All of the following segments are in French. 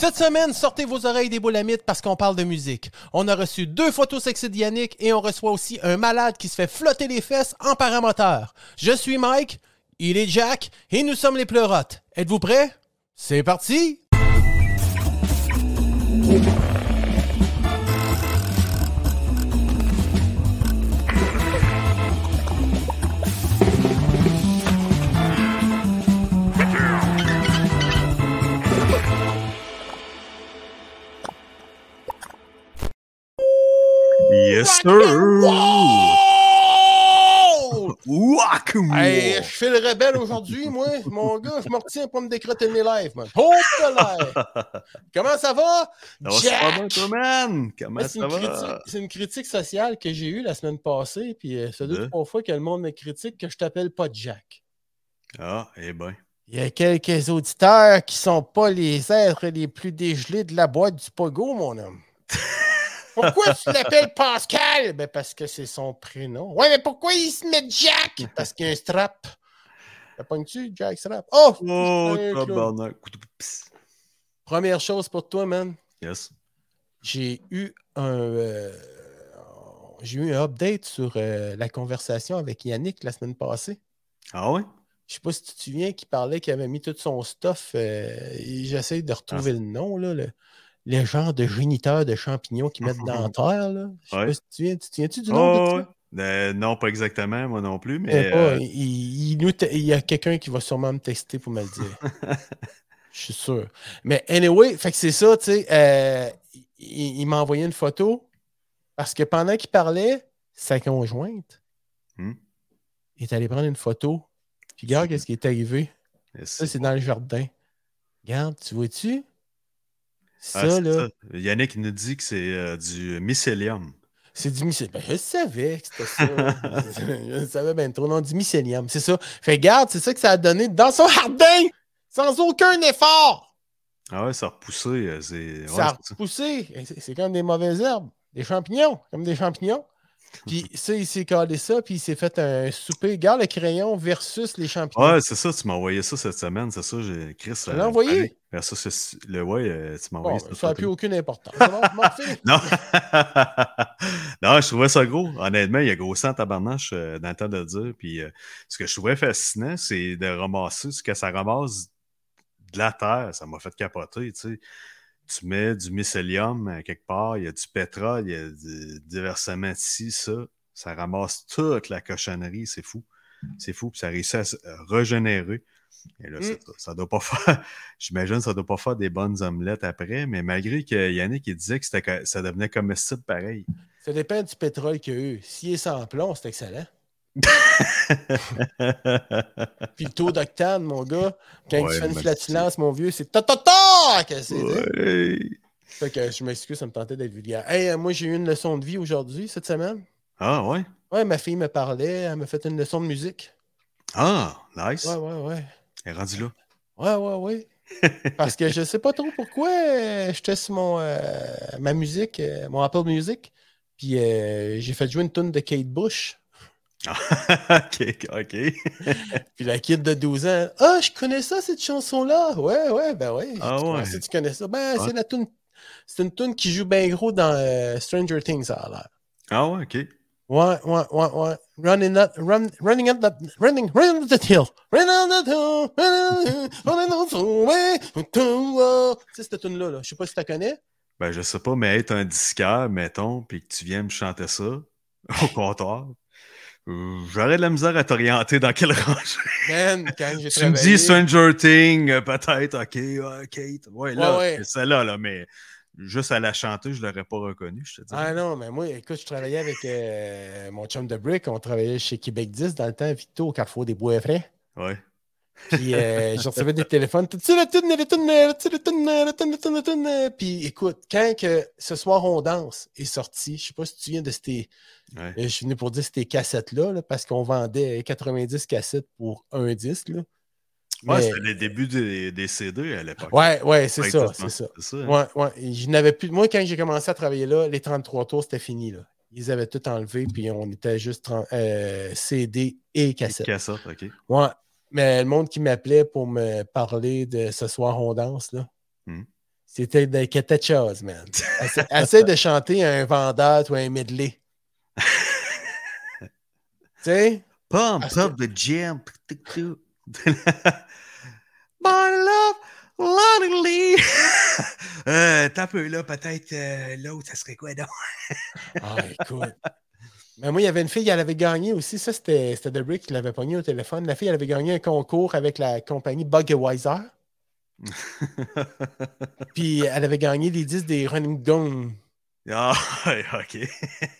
Cette semaine, sortez vos oreilles des boulamites parce qu'on parle de musique. On a reçu deux photos sexy de et on reçoit aussi un malade qui se fait flotter les fesses en paramoteur. Je suis Mike, il est Jack et nous sommes les pleurotes. Êtes-vous prêts? C'est parti! Yes, sir! Ouac! Hey, je fais le rebelle aujourd'hui, moi. Mon gars, je me retiens pour me décroter mes lives, man. Oh! Comment ça va? Ça va? Comment ça une, va? critique- c'est une critique sociale que j'ai eue la semaine passée, puis euh, c'est deux, De? trois fois que le monde me critique que je t'appelle pas Jack. Ah, eh ben. Il y a quelques auditeurs qui sont pas les êtres les plus dégelés de la boîte du Pogo, mon homme. Pourquoi tu l'appelles Pascal? Ben parce que c'est son prénom. Ouais, mais pourquoi il se met Jack? Parce qu'il y a un strap. La pognes-tu, Jack Strap? Oh! Oh, tabarnak. Première chose pour toi, man. Yes. J'ai eu un. euh, j'ai eu un update sur euh, la conversation avec Yannick la semaine passée. Ah ouais? Je sais pas si tu te souviens qu'il parlait qu'il avait mis tout son stuff. euh, J'essaie de retrouver le nom, là, le, le genre de géniteur de champignons qu'ils mettent dans la terre. Là. Je sais Ouais. pas si tu te souviens. Tu te souviens-tu du nom de Oh, ça? ouais. Euh, non, pas exactement, moi non plus, mais. sais pas, euh, il, il y a quelqu'un qui va sûrement me texter pour me le dire. Je suis sûr. Mais anyway, fait que c'est ça, tu sais. euh, il il m'a envoyé une photo parce que pendant qu'il parlait, sa conjointe Hmm? est allée prendre une photo. Puis regarde qu'est-ce qui est arrivé. Ça, c'est dans le jardin. Regarde, tu vois-tu? Ça, Ah, là, ça. Yannick nous dit que c'est euh, du mycélium. c'est du mycélium. Ben, je savais que c'était ça. je savais bien trop. Non, du mycélium, c'est ça. Fait regarde, c'est ça que ça a donné dans son jardin, sans aucun effort. Ah ouais, ça a repoussé. euh, C'est ça ouais, a repoussé. C'est comme des mauvaises herbes. Des champignons, comme des champignons. Puis ça, il s'est calé ça, puis il s'est fait un souper. Regarde le crayon versus les champignons. Ouais, c'est ça, tu m'as envoyé ça cette semaine, c'est ça, j'ai Chris. Tu l'as envoyé? allez, vers ça, c'est- le ouais, euh, tu m'as Bon, envoyé cette ça n'a plus aucune importance. Bon. Non. non, je trouvais ça gros. Honnêtement, il y a grossi en tabarnache euh, dans le temps de le dire. Puis euh, ce que je trouvais fascinant, c'est de ramasser ce que ça ramasse de la terre. Ça m'a fait capoter, tu sais. Tu mets du mycélium euh, quelque part, il y a du pétrole, il y a du, du versement de ci, ça. Ça ramasse toute la cochonnerie, c'est fou. C'est fou, puis ça réussit à se régénérer. Et là, Mm. ça, ça doit pas faire. J'imagine que ça doit pas faire des bonnes omelettes après, mais malgré que Yannick il disait que ça devenait comestible pareil. Ça dépend du pétrole qu'il y a eu. S'il est sans plomb, c'est excellent. Puis le taux d'octane, mon gars, quand Ouais, tu fais une flatulence, mon vieux, c'est ta ta ta que c'est. Ouais. Fait que je m'excuse, ça me tentait d'être vulgaire. Hey, euh, moi, j'ai eu une leçon de vie aujourd'hui, cette semaine. Ah ouais? Ouais, ma fille me parlait, elle m'a fait une leçon de musique. Ah, nice. Ouais, ouais, ouais. Elle est rendue là. Ouais, ouais, ouais. Parce que je sais pas trop pourquoi euh, j'étais sur mon, euh, ma musique, euh, mon Apple Music. Puis j'ai fait jouer une tune de Kate Bush. ok, ok. Puis la kid de 12 ans, ah, je connais ça, cette chanson-là. Ouais, ouais, ben ouais. Ah Tu- ouais. ça, tu connais ça? Ben, Ouais. c'est la tune. C'est une tune qui joue bien gros dans euh, Stranger Things, ça a l'air. Ah ouais, ok. Ouais, ouais, ouais, ouais. Running up, run, running up the, running, running up the hill. Running up the hill, running up the- to- Tu sais, cette tune-là, là. Je sais pas si tu la connais. Ben, je sais pas, mais être un disqueur, mettons, puis que tu viens me chanter ça au comptoir, j'aurais de la misère à t'orienter dans quelle range. Man, quand j'ai tu me dis Stranger Things, euh, peut-être, ok, Kate. Ouais, là, Ouais, ouais. c'est celle-là, là, mais juste à la chanter, je l'aurais pas reconnue, je te dis. Ah non, mais moi, écoute, je travaillais avec euh, mon chum de brick. On travaillait chez Québec 10 dans le temps, Victo, au Carrefour des Bois Frais. Ouais. Puis euh, je recevais des téléphones. Tu sais, la tune, la tune, la tune, la tune, la tune, la tune, la tune? Puis écoute, quand que ce soir on danse est sorti, je sais pas si tu te souviens de ces. ouais. euh, Je suis venu pour dire ces cassettes-là, là, parce qu'on vendait 90 cassettes pour un disque. Là. Ouais, Mais- c'était les débuts des, des CD à l'époque. ouais, ouais, c'est ça, c'est ça. Ça. hein. Ouais, ouais. Je n'avais plus. Moi, quand j'ai commencé à travailler là, les 33 tours, c'était fini. Là. Ils avaient tout enlevé, puis on était juste 30 euh, CD et cassette. Cassette, ok. Ouais. Mais le monde qui m'appelait pour me parler de ce soir on danse, là. Hmm. C'était de quelque chose, man. Essaie, essaie de chanter un vendeur ou un medley. tu sais? Pump up the jam. My love, lonely. euh, T'as un peu là, peut-être euh, l'autre, ça serait quoi donc? Ah, écoute. Mais moi, il y avait une fille, elle avait gagné aussi. Ça, c'était Brick qui l'avait pogné au téléphone. La fille, elle avait gagné un concours avec la compagnie Budweiser. Puis elle avait gagné les disques des Running Gone. ah, ok.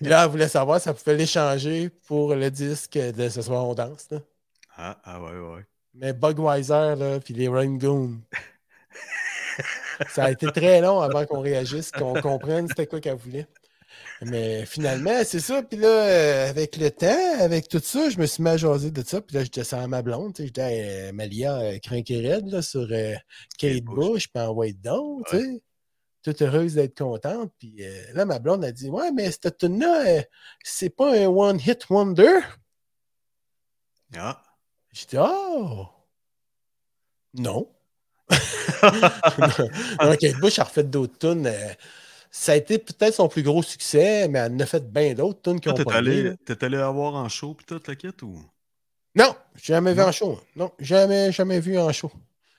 Là, elle voulait savoir si elle pouvait l'échanger pour le disque de Ce soir on danse. là. Ah, ah ouais, ouais. Mais Budweiser, là, puis les Running Gone. Ça a été très long avant qu'on réagisse, qu'on comprenne c'était quoi qu'elle voulait. Mais finalement, c'est ça. Puis là, euh, avec le temps, avec tout ça, je me suis mis à jaser de ça. Puis là, je descends à ma blonde. tu sais, J'étais euh, Malia euh, là, sur euh, Kate Bush. Puis en White Down, tu sais. Toute heureuse d'être contente. Puis euh, là, ma blonde a dit Ouais, mais cette tune-là, c'est pas un one-hit wonder? Ah. J'ai dit Oh Non. non, Kate Bush a refait d'autres tunes. Euh, ça a été peut-être son plus gros succès, mais elle en a fait bien d'autres tunes qui Toi, ont T'es allé. allé, t'es allé la voir en show pis tout, la kit ou? Non, jamais vu Non? en show. Non, jamais, jamais vu en show.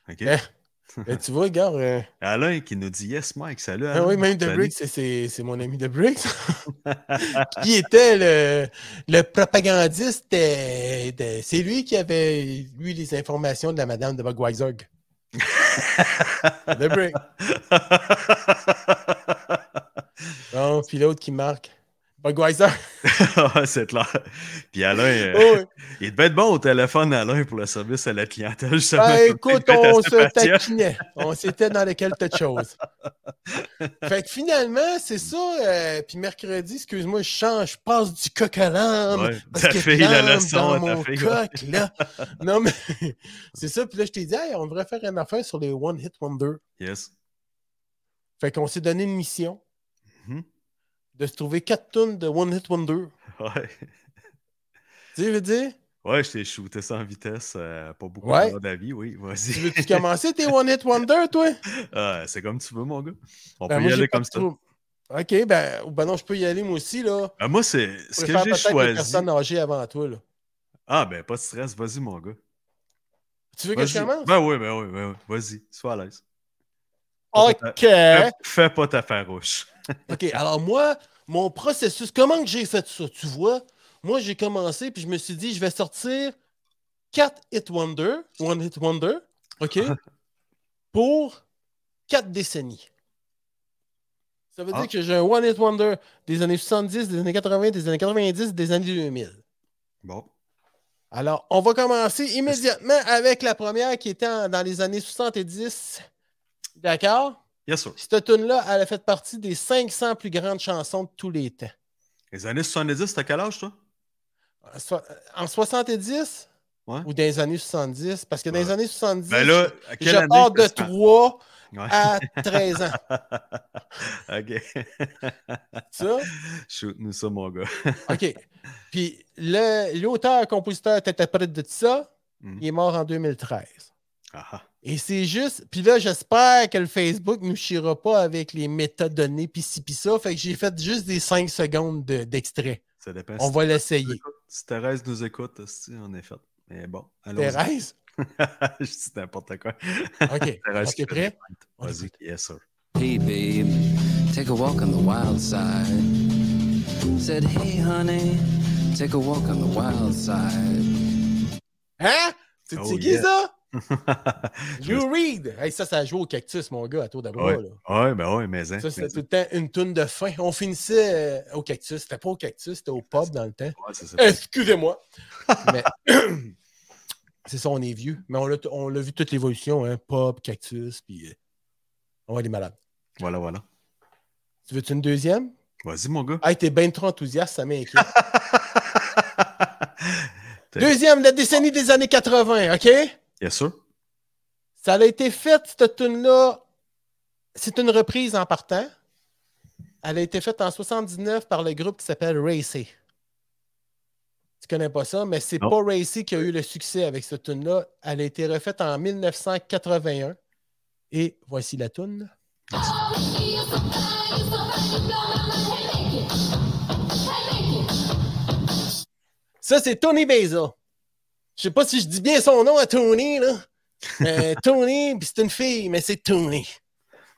Ok. Eh, Mais tu vois, regarde. euh, Alain qui nous dit Yes, Mike, salut. ah oui, même The Salut. Bricks, c'est- mon ami The Bricks. qui était le, le propagandiste. de- de- c'est lui qui avait eu les informations de la madame de Budweiser. The Brick. Bon, puis l'autre qui marque. Budweiser. C'est clair. Puis Alain, euh, Oh, oui. il devait être bon au téléphone, Alain, pour le service à la clientèle. justement. Ben, écoute, on se taquinait. On s'était dans lesquelles de choses. Fait que finalement, c'est ça. euh, puis mercredi, excuse-moi, je change, je passe du coq à. Ouais, Parce ta que fille, la l'âme leçon dans mon fille. ouais. coq, là. Non, mais c'est ça. Puis là, je t'ai dit, Hey, on devrait faire une affaire sur les One Hit Wonder. Yes. Fait qu'on s'est donné une mission. De se trouver quatre tonnes de One Hit Wonder. Ouais. Tu sais, je veux dire, Ouais, je t'ai shooté ça en vitesse. euh, pas beaucoup Ouais. d'avis, oui. tu Vas-y. veux-tu commencer tes One Hit Wonder, toi? Ah, c'est comme tu veux, mon gars. On Ben, peut y aller comme ça. OK, ben, ou ben non, je peux y aller moi aussi, là. Ah, moi, c'est ce que j'ai choisi. personnes âgées avant toi, là. Ah, ben, pas de stress. Vas-y, mon gars. Tu veux que je commence? Ben oui, ben oui, ben oui. Vas-y, sois à l'aise. OK. Fais, fais pas ta farouche. OK, alors moi, mon processus, comment que j'ai fait ça? Tu vois, moi, j'ai commencé, puis je me suis dit, je vais sortir 4 Hit Wonder, One Hit Wonder, OK, pour 4 décennies. Ça veut Ah. dire que j'ai un One Hit Wonder des années 70, des années 80, des années 90, des années 2000. Bon. Alors, on va commencer immédiatement avec la première qui était en- dans les années 70. D'accord? Yes, sir. Cette tune-là, elle a fait partie des 500 plus grandes chansons de tous les temps. Les années 70, t'as quel âge, toi? En so- En 70 Ouais. ou dans les années 70? Parce que dans les années 70, Ben là, je pars de que ça- 3 Ouais. à 13 ans. OK. Ça? Shoot-nous ça, mon gars. OK. Puis le- l'auteur, compositeur, interprète de ça, Mhm. il est mort en 2013. Ah, ah. Et c'est juste. Puis là, j'espère que le Facebook ne nous chiera pas avec les métadonnées, pis ci, pis ça. Fait que j'ai fait juste des 5 secondes de- d'extrait. Ça dépend. On si va l'essayer. Si Thérèse nous écoute, si, on est fait. Mais bon, allons Thérèse? Je dis n'importe quoi. OK. Thérèse OK, qui fait prêt? Vas-y, yes, sir. Hey, babe, take a walk on the wild side. Said, hey, honey, take a walk on the wild side. Hein? C'est Oh, c'est qui yeah. ça? You Read! Hey, ça, ça joue au cactus, mon gars, à tour. Ouais. là. ouais, ben ouais, mais hein. Ça, c'était tout le temps une toune de fin. On finissait euh, au cactus. C'était pas au cactus, c'était au pub dans le temps. Ouais, ça. Excusez-moi. Mais c'est ça, on est vieux. Mais on l'a vu toute l'évolution, hein? Pub, cactus, puis euh, on va aller malade. Voilà, voilà. Tu veux-tu une deuxième? Vas-y, mon gars. Hey, t'es bien trop enthousiaste, ça m'inquiète. Deuxième, la décennie des années 80, OK? Yes, sir. Ça a été fait, cette tune-là. C'est une reprise en partant. Elle a été faite en 79 par le groupe qui s'appelle Racy. Tu connais pas ça, mais c'est pas Racy qui a eu le succès avec cette tune-là. Elle a été refaite en 1981. Et voici la tune. Ça, c'est Tony Beza. Je sais pas si je dis bien son nom à Tony, là. Euh, Tony, puis c'est une fille, mais c'est Tony.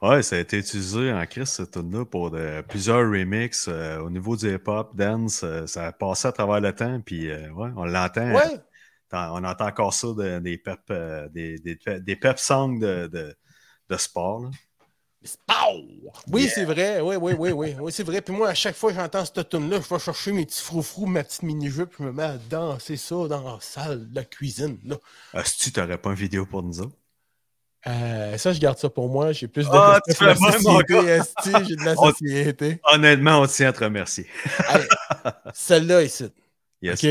Ouais, ça a été utilisé en crise, cette tune-là, pour de- plusieurs remixes euh, au niveau du hip-hop, dance. euh, ça a passé à travers le temps, puis euh, ouais, on l'entend. Ouais. On entend encore ça de- des pep, euh, des, des, des pep songs de, de, de sport. là. Oui, Yeah. c'est vrai. Oui, oui, oui, oui. Oui, c'est vrai. Puis moi, à chaque fois que j'entends cette tune-là, je vais chercher mes petits froufrous, ma petite mini-jupe, je me mets à danser ça dans la salle de la cuisine. Là. Est-ce que tu n'aurais pas une vidéo pour nous autres? Euh, ça, je garde ça pour moi. J'ai plus de Ah, respect pour la société, J'ai de la société. Honnêtement, on tient à te remercier. Celle-là ici. Yes. OK?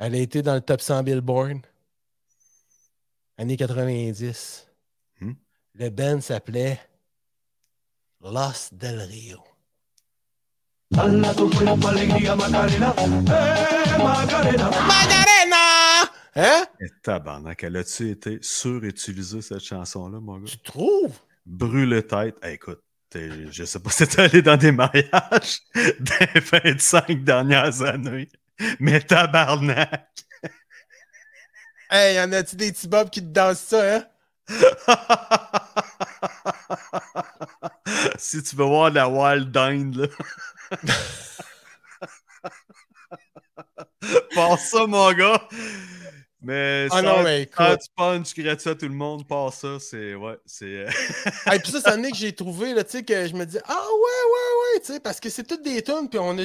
Elle a été dans le top 100 Billboard. Années 90. Hmm? Le band s'appelait Los Del Rio. Dala tu cuerpo alegría Macarena, eh Macarena. Macarena! Hein? Et tabarnak, elle a-tu été surutilisée, cette chanson-là, mon gars? Tu trouves? Brûle tête. Hey, écoute, je sais pas si t'es allé dans des mariages des 25 dernières années, mais tabarnak! Hey, y en a-tu des petits bobs qui te dansent ça, hein? si tu veux voir la Wild Dinde, là. Passe ça, mon gars! Mais Ah ça, non, mais ça, tu punch gratuit à tout le monde, passe ça, c'est. Ouais, c'est. euh, Hey, puis ça, c'est année que j'ai trouvé, là, tu sais, que je me dis, ah ouais, ouais, ouais, tu sais, parce que c'est toutes des tunes, puis on a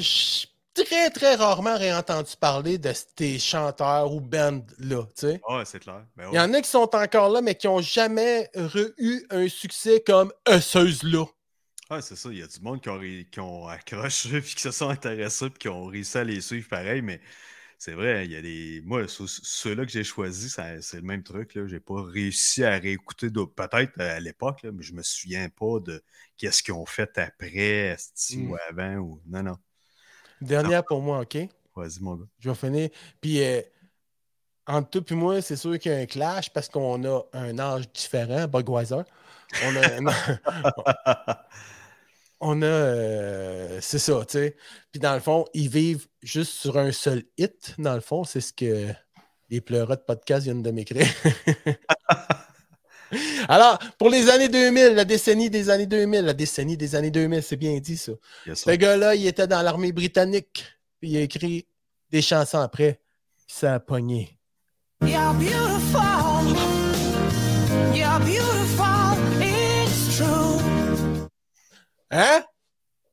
très, très rarement réentendu parler de ces chanteurs ou bands-là. Ouais, c'est clair. Ben Il y en a qui sont encore là, mais qui n'ont jamais eu un succès comme Eusseuse-là. Ouais, c'est ça. Il y a du monde qui ont, qui ont accroché, puis qui se sont intéressés, puis qui ont réussi à les suivre pareil, mais c'est vrai, il y a des. Moi, ceux- ceux-là que j'ai choisis, c'est le même truc. Là. J'ai pas réussi à réécouter d'autres. Peut-être euh, à l'époque, mais je me souviens pas de qu'est-ce qu'ils ont fait après, esti, Mm. ou avant, ou. Non, non. Dernière pour moi, OK? Vas-y, mon gars. Je vais finir. Puis, euh, entre toi et moi, c'est sûr qu'il y a un clash parce qu'on a un âge différent, Budweiser. On a, on a euh, c'est ça, tu sais. Puis dans le fond, ils vivent juste sur un seul hit, dans le fond. C'est ce que les pleureux de podcast viennent de m'écrire. Alors, pour les années 2000, la décennie des années 2000, la décennie des années 2000, c'est bien dit ça. Yes, Ce gars-là, il était dans l'armée britannique. Puis il a écrit des chansons après. Ça a pogné. You're beautiful. You're beautiful. It's true. Hein?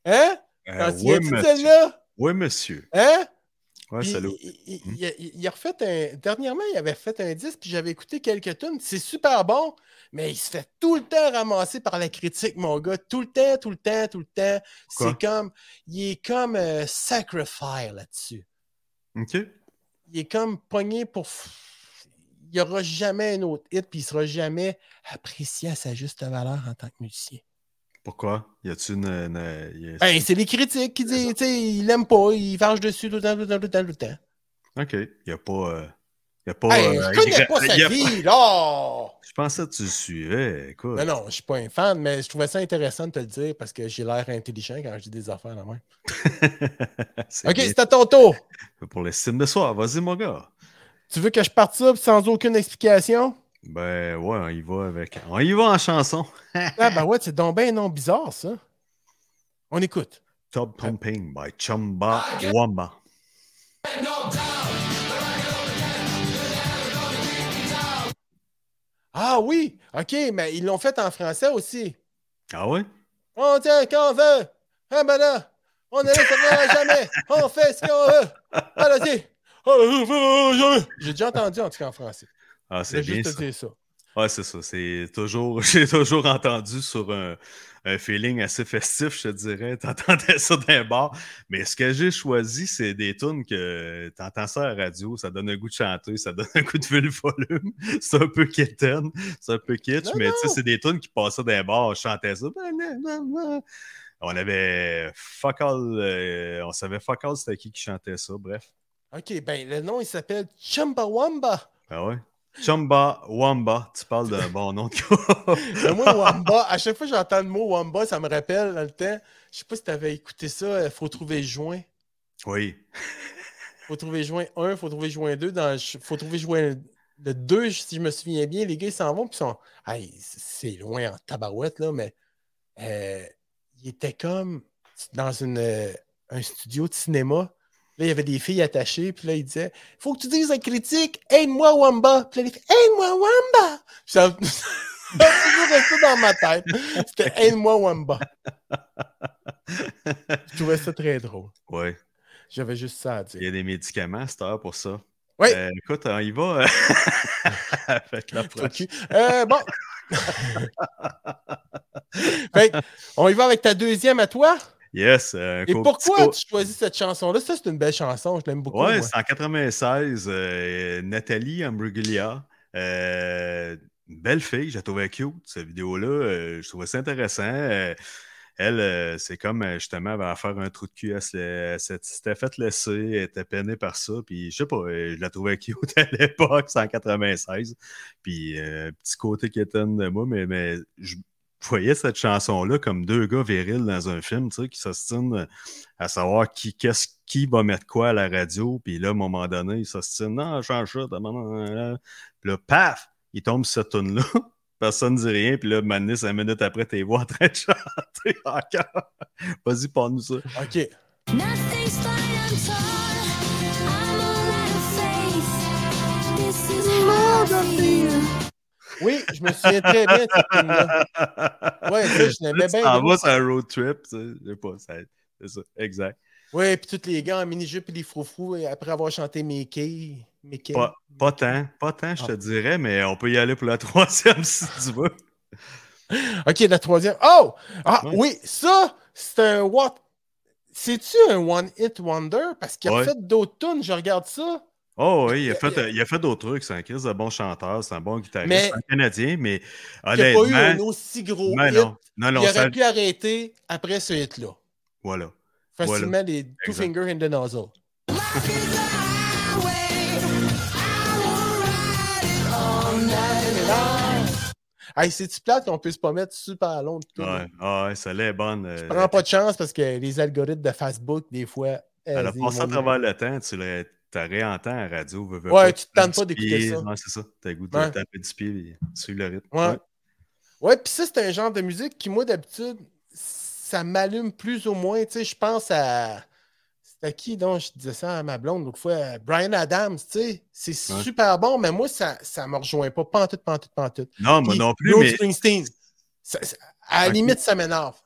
Hein? Euh, oui, monsieur. celle-là? Oui, monsieur. Hein? Ouais, Puis salut. il, il- il- il- il a refait un. Dernièrement, il avait fait un disque, puis j'avais écouté quelques tunes. C'est super bon, mais il se fait tout le temps ramasser par la critique, mon gars. Tout le temps, tout le temps, tout le temps. C'est comme. Il est comme euh, Sacrifice là-dessus. OK. il est comme pogné pour. Il n'y aura jamais un autre hit, puis il ne sera jamais apprécié à sa juste valeur en tant que musicien. Pourquoi? Y a-tu une. une- y a- Ben, c'est les critiques qui disent, tu sais, il l'aime pas, il varge dessus tout le temps, tout le temps, tout le temps, tout le temps. OK. Y a pas. euh, Y a pas. Hey, euh, je connais pas sa a vie, là! Je pensais que tu le suivais. Écoute. Non, non, je suis pas un fan, mais je trouvais ça intéressant de te le dire parce que j'ai l'air intelligent quand je dis des affaires la. C'est Ok, c'est à ton tour. Pour l'estime de soi. Vas-y, mon gars. Tu veux que je parte ça sans aucune explication? Ben ouais, on y va avec. On y va en chanson. Ah, ben ouais, c'est donc bien un nom bizarre, ça. On écoute. Top Pumping by Chumba Wamba. Ah oui, ok, mais ils l'ont fait en français aussi. Ah ouais? On tient quand on veut. Ah ben là, on est là, jamais. On fait ce qu'on veut. Allez-y. J'ai déjà entendu en tout cas en français. Ah, c'est bien juste ça. te dire ça. Ouais, c'est ça. C'est toujours. J'ai toujours entendu sur un, un feeling assez festif, je te dirais. T'entendais ça d'un bar. Mais ce que j'ai choisi, c'est des tunes que t'entends ça à la radio, ça donne un goût de chanter, ça donne un goût de le volume. C'est un peu quétaine, c'est un peu kitsch, Non, mais tu sais, c'est des tunes qui passaient d'un bar, je chantais ça. On avait fuck all, euh, on savait fuck all c'était qui qui chantait ça, bref. Ok, ben le nom il s'appelle Chumbawamba. Ah ouais? Chumba Wamba, tu parles d'un bon nom de moi, Wamba, à chaque fois que j'entends le mot Wamba, ça me rappelle dans le temps. Je sais pas si tu avais écouté ça, euh, Faut trouver joint. Oui. Faut trouver joint 1, faut trouver joint 2. Dans, faut trouver joint le 2, si je me souviens bien. Les gars, ils s'en vont, puis sont. Hey, c'est loin en tabarouette, là, mais euh, il était comme dans une, euh, un studio de cinéma. Là, il y avait des filles attachées, puis là, il disait Faut que tu dises à critique, aide-moi, Wamba. Puis là, il fait Aide-moi, Wamba. Puis ça, toujours resté dans ma tête. C'était Aide-moi, Wamba. Je trouvais ça très drôle. Oui. J'avais juste ça à Il y dire. a des médicaments à cette heure pour ça. Oui. Euh, écoute, on y va. euh, avec la. Euh, bon. Fait on y va avec ta deuxième à toi? Yes. euh, Et pourquoi tu choisis cette chanson-là? Ça, c'est une belle chanson. Je l'aime beaucoup. co- Ouais, c'est en 96. euh, Nathalie Ambruglia. Euh, belle fille, je la trouvais cute, cette vidéo-là. euh, je trouvais ça intéressant. Elle, c'est comme justement, elle va faire un trou de cul. Elle s'était fait laisser, elle était peinée par ça. Puis je sais pas, je la trouvais cute à l'époque, c'est en 96. Puis petit côté qui étonne de moi, mais, mais je voyais cette chanson-là comme deux gars virils dans un film, tu sais, qui s'ostinent à savoir qui, qu'est-ce, qui va mettre quoi à la radio. Puis là, à un moment donné, ils s'ostinent, non, change ça. Puis là, paf, il tombe sur cette tune-là. Personne ne dit rien, puis là, maintenant, cinq minutes après, t'es vois en train de chanter encore. Vas-y, parle-nous ça. OK. Oui, je me souviens très bien de cette. Ouais, ça, je l'aimais bien. gros. vas sur un road trip, sais pas, ça- c'est ça, exact. Ouais, puis tous les gars en mini-jupe et les froufrous, et après avoir chanté Mickey. Mickey. Pas, pas tant, pas tant, je te Ah. dirais, mais on peut y aller pour la troisième si tu veux. OK, la troisième. Oh! Ah, Ouais. oui, ça, c'est un what? C'est-tu un one-hit wonder? Parce qu'il a Ouais. fait d'autres tunes, je regarde ça. Oh oui, il a fait, il a fait d'autres trucs. C'est un Chris de bon chanteur, c'est un bon guitariste, c'est un Canadien, mais Il n'a pas eu un aussi gros hit. non, non, non, il aurait ça- pu arrêter après ce hit-là. voilà. Facilement, les Two Exact. Finger in the Nozzle. A. Hey, c'est-tu plate qu'on puisse pas mettre super long tune? Ouais, ah ouais, celle-là est bonne. euh, Prends pas de chance parce que les algorithmes de Facebook, des fois. Elle a euh, passé à travers le temps, tu la tu réentends à la radio. veux, veux Ouais, pas, tu te tannes pas d'écouter ça. Ouais, c'est ça. T'as le goût de Ouais. taper du pied et suivre le rythme. Ouais. Ouais, puis ça, c'est un genre de musique qui, moi, d'habitude, ça m'allume plus ou moins. Tu sais, je pense à. C'était qui donc je disais ça à ma blonde l'autre fois? Brian Adams, tu sais. C'est Ouais. super bon, mais moi, ça ne me rejoint pas. Pantoute, pantoute, pantoute. Non, moi Puis non plus, Bruce mais Springsteen. ça- ça- à la limite, ça m'énerve.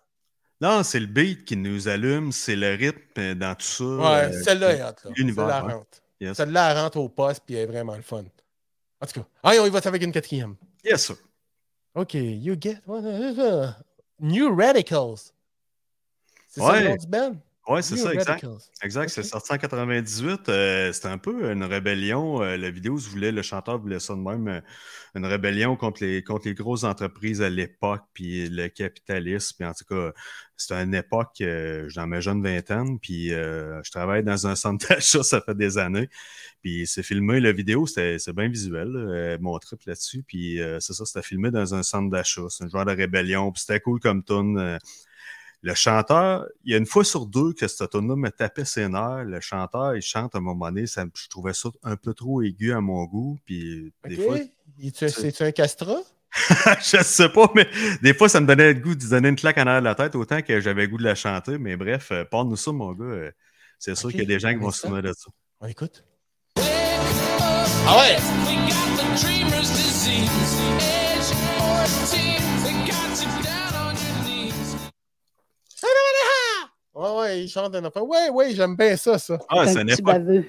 Non, c'est le beat qui nous allume, c'est le rythme dans tout ça. Ouais, euh, celle-là est Celle-là rentre. Yes. Celle-là, elle rentre au poste, puis elle est vraiment le fun. En tout cas, allez, on y va avec une quatrième. Yes, sir. OK, you get... New Radicals. C'est ça le nom du band? Ouais, c'est ça, exact. Exact, c'est sorti en 98. euh, c'était un peu une rébellion. euh, la vidéo, se voulait, le chanteur voulait ça de même. euh, une rébellion contre les, contre les grosses entreprises à l'époque, puis le capitalisme. Puis en tout cas, c'était une époque, dans ma jeune vingtaine, puis je travaille dans un centre d'achat, ça fait des années. Puis c'est filmé, la vidéo, c'est bien visuel, mon trip là-dessus. Puis c'est ça, c'était filmé dans un centre d'achat. C'est un genre de rébellion. Puis c'était cool comme tune. Le chanteur, il y a une fois sur deux que cette tune là me tapait ses nerfs. Le chanteur, il chante à un moment donné, ça, je trouvais ça un peu trop aigu à mon goût. Puis des fois, C'est-tu un castra? je sais pas, mais des fois, ça me donnait le goût de donner une claque en arrière de la tête, autant que j'avais le goût de la chanter. Mais bref, euh, parle-nous ça, mon gars. euh, C'est sûr qu'il y a des gens qui vont on se souvenir de ça. On écoute. Ah ouais! We got the dreamer's disease. Age 14, Ouais, ouais, il chante un. Ouais, ouais, j'aime bien ça, ça. Ah, c'est un une petit époque, baveux.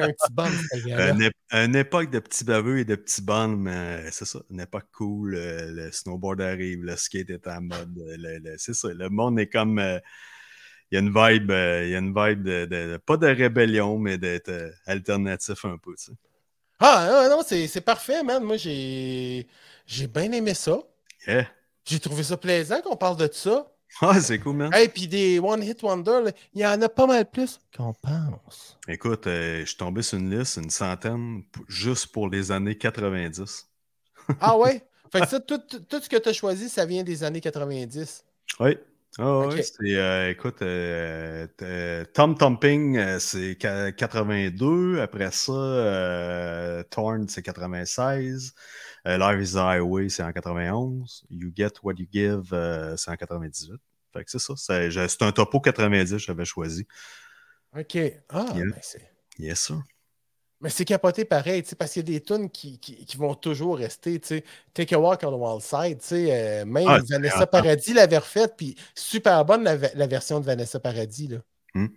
Un petit bum, une, ép- une époque de petits baveux et de petits bonnes, mais c'est ça, une époque cool. euh, le snowboard arrive, le skate est en mode. euh, le- le- c'est ça, le monde est comme. euh, il y a une vibe, euh, il y a une vibe de, de- de- pas de rébellion, mais d'être euh, alternatif un peu, tu sais. Ah, non, non, c'est c'est parfait, man. Moi, j'ai j'ai bien aimé ça. Yeah. J'ai trouvé ça plaisant qu'on parle de ça. Ah, c'est cool, man. Hey, puis des One Hit Wonder, là, il y en a pas mal plus qu'on pense. Écoute, euh, je suis tombé sur une liste, une centaine, juste pour les années 90. Ah ouais? Fait que ça, tout, tout- ce que tu as choisi, ça vient des années 90. Oui. Ah Ok. ouais, c'est, euh, écoute, euh, euh, Tom Thumping, c'est qua- 82. Après ça, Torn, c'est 96. Euh, Live is the Highway, c'est en 91. You Get What You Give, euh, c'est en 98. Fait que c'est ça. C'est, un topo 90 que j'avais choisi. OK. Ah, Yeah. ben c'est... Yes, sir. Mais c'est capoté pareil, tu sais, parce qu'il y a des tunes qui, qui, qui vont toujours rester. tu sais. Take a Walk on the Wild Side, tu sais, euh, même Ah, Vanessa Paradis l'avait refaite, puis super bonne la, la version de Vanessa Paradis. Là. Hmm.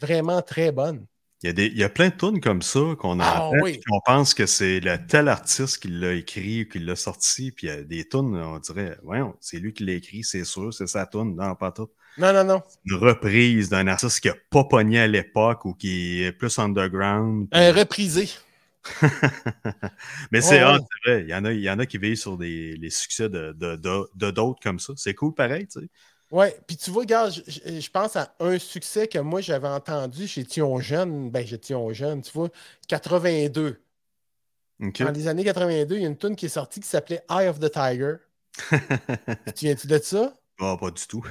Vraiment très bonne. Il y, a des, il y a plein de tunes comme ça qu'on a Ah, oui. on pense que c'est le tel artiste qui l'a écrit ou qui l'a sorti. Puis il y a des tunes, on dirait, voyons, c'est lui qui l'a écrit, c'est sûr, c'est sa tune. Non, pas tout. Non, non, non. Une reprise d'un artiste qui a pas pogné à l'époque ou qui est plus underground. puis- Un reprisé. Mais c'est Ouais, ouais. c'est vrai, il y, en a, il y en a qui veillent sur des, les succès de de- de- de d'autres comme ça. C'est cool pareil, tu sais. Ouais, puis tu vois, regarde, je, pense à un succès que moi j'avais entendu chez Tion Jeune. Ben, chez Tion Jeune, tu vois, 82. OK. Dans les années 82, il y a une tune qui est sortie qui s'appelait Eye of the Tiger. tu viens-tu de ça? Ah, pas du tout.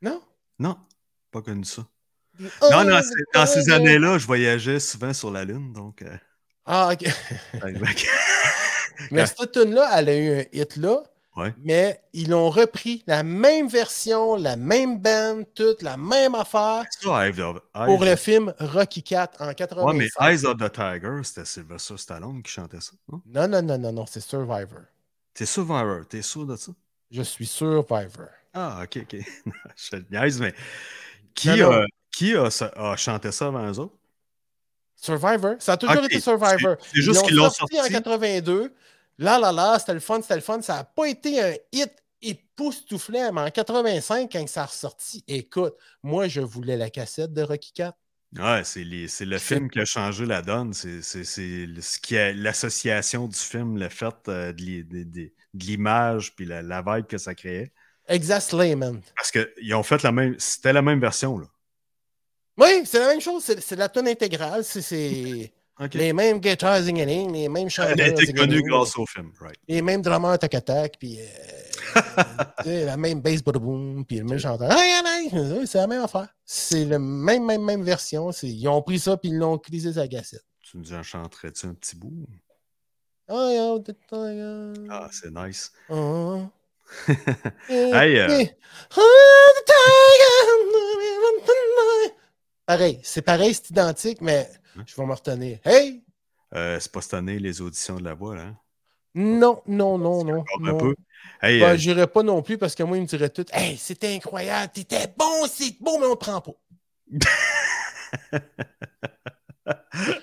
Non? Non, pas connu ça. Eye Non, dans ces années-là, je voyageais souvent sur la Lune, donc. euh, Ah, ok. Mais cette tune-là, elle a eu un hit là. Ouais. Mais ils ont repris la même version, la même band, toute la même affaire Ça, Eyes of- pour le film Rocky 4 en 85. Ouais, mais Eyes of the Tiger, c'était Sylvester Stallone qui chantait ça. non? Non, non, non, non, non, c'est Survivor. T'es Survivor, t'es sûr de ça? Je suis Survivor. Ah, ok, ok. je niaise, mais qui, Non, non. a, qui a, chanté ça avant eux autres? Survivor? Ça a toujours été Survivor. c'est- juste Ils qu'ils l'ont sorti en sorti. 82. Là, là, là, c'était le fun, c'était le fun. Ça n'a pas été un hit époustouflant, mais en 85, quand ça a ressorti, écoute, moi, je voulais la cassette de Rocky 4. Ouais, c'est le film qui a changé la donne. C'est ce qui l'association du film, le fait euh, de l'i- de- de- de l'image puis la, la vibe que ça créait. Exact Slayman. Parce qu'ils ont fait la même. C'était la même version, là. Oui, c'est la même chose. C'est c'est la tonne intégrale. C'est- Les mêmes zinging, les mêmes chanteurs Elle a été connue grâce au film, right? les mêmes drummers tac-tac, puis euh, la même bass boom, puis le même chanteur. C'est la même affaire. C'est la même, même, même version. Ils ont pris ça, puis ils l'ont utilisé la cassette. Tu nous en chanterais-tu un petit bout? Ah, c'est nice. Oh. Hey, euh, Pareil, c'est pareil, c'est identique, mais je vais me retenir. Hey! Euh, c'est pas cette année les auditions de la voix, là. hein? Non, non, non, non. Non. un peu. Hey, Ben, euh, pas non plus parce que moi, ils me diraient tout Hey, c'était incroyable, t'étais bon, c'est beau, mais on te prend pas.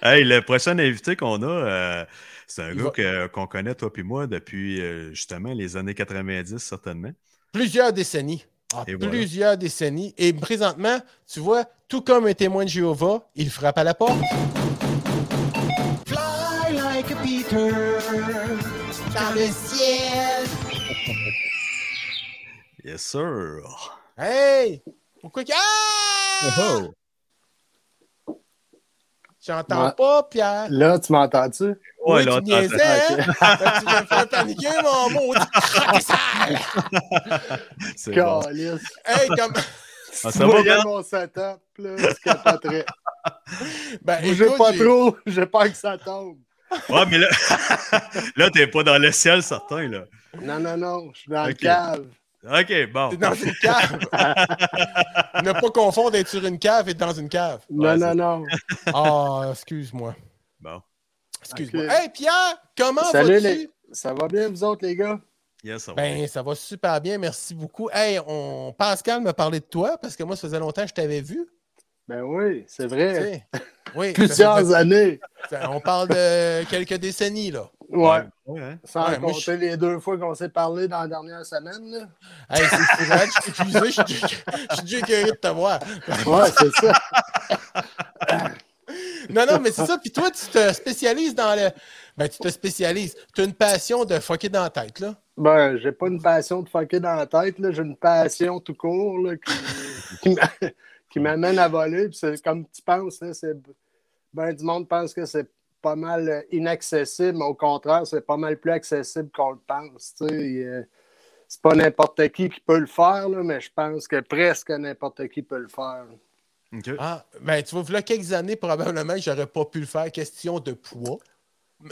hey, le prochain invité qu'on a, euh, c'est un Il gars va- qu'on connaît, toi puis moi, depuis euh, justement les années 90, certainement. Plusieurs décennies. Et voilà. plusieurs décennies. Et présentement, tu vois, tout comme un témoin de Jéhovah, il frappe à la porte. Fly like a Peter. Dans le ciel. Yes, sir. Hey! Pourquoi qu'il- Ah! J'entends Ouais. pas, Pierre. Là, tu m'entends-tu? Ouais, Oui, là, tu niaisais, hein? tu vas me faire paniquer, mon sale! c'est bon. Hey, comme... Ah, ça va, Ben? mon setup, là, capoterais. Ben, Bougez écoute, pas j'ai- trop, j'ai peur que ça tombe. Ouais, mais là, là t'es pas dans le ciel, certain, là. Non, non, non, je suis dans le cave. OK, bon. T'es dans une cave. ne pas confondre d'être sur une cave et dans une cave. Non, Ouais, non, non. Ah, excuse-moi. Bon. Excuse-moi. Hey, Pierre, comment Salut, vas-tu? les... ça va bien, vous autres, les gars? Yes, ça va. Ben, ça va super bien, merci beaucoup. Hey, on... Pascal m'a parlé de toi parce que moi, ça faisait longtemps que je t'avais vu. Ben oui, c'est vrai. Oui, Plusieurs années. on parle de quelques décennies, là. Ouais. Ouais, hein? Sans Ouais, moi, compter les deux fois qu'on s'est parlé dans la dernière semaine. Là. Hey, c'est vrai, je suis épuisé, je suis déjà- écœuré de te voir. Ouais, c'est ça. Non, non, mais c'est ça. Puis toi, tu te spécialises dans le. Ben, tu te spécialises. Tu as une passion de fucker dans la tête, là. Ben, j'ai pas une passion de fucker dans la tête, là. J'ai une passion tout court, là, qui, qui m'amène à voler. Puis c'est comme tu penses, là, c'est... Ben, du monde pense que c'est pas mal euh, inaccessible, mais au contraire, c'est pas mal plus accessible qu'on le pense. Euh, C'est pas n'importe qui qui peut le faire, là, mais je pense que presque n'importe qui peut le faire. OK. Ah, ben, tu vois, il y a quelques années, probablement, j'aurais pas pu le faire, question de poids.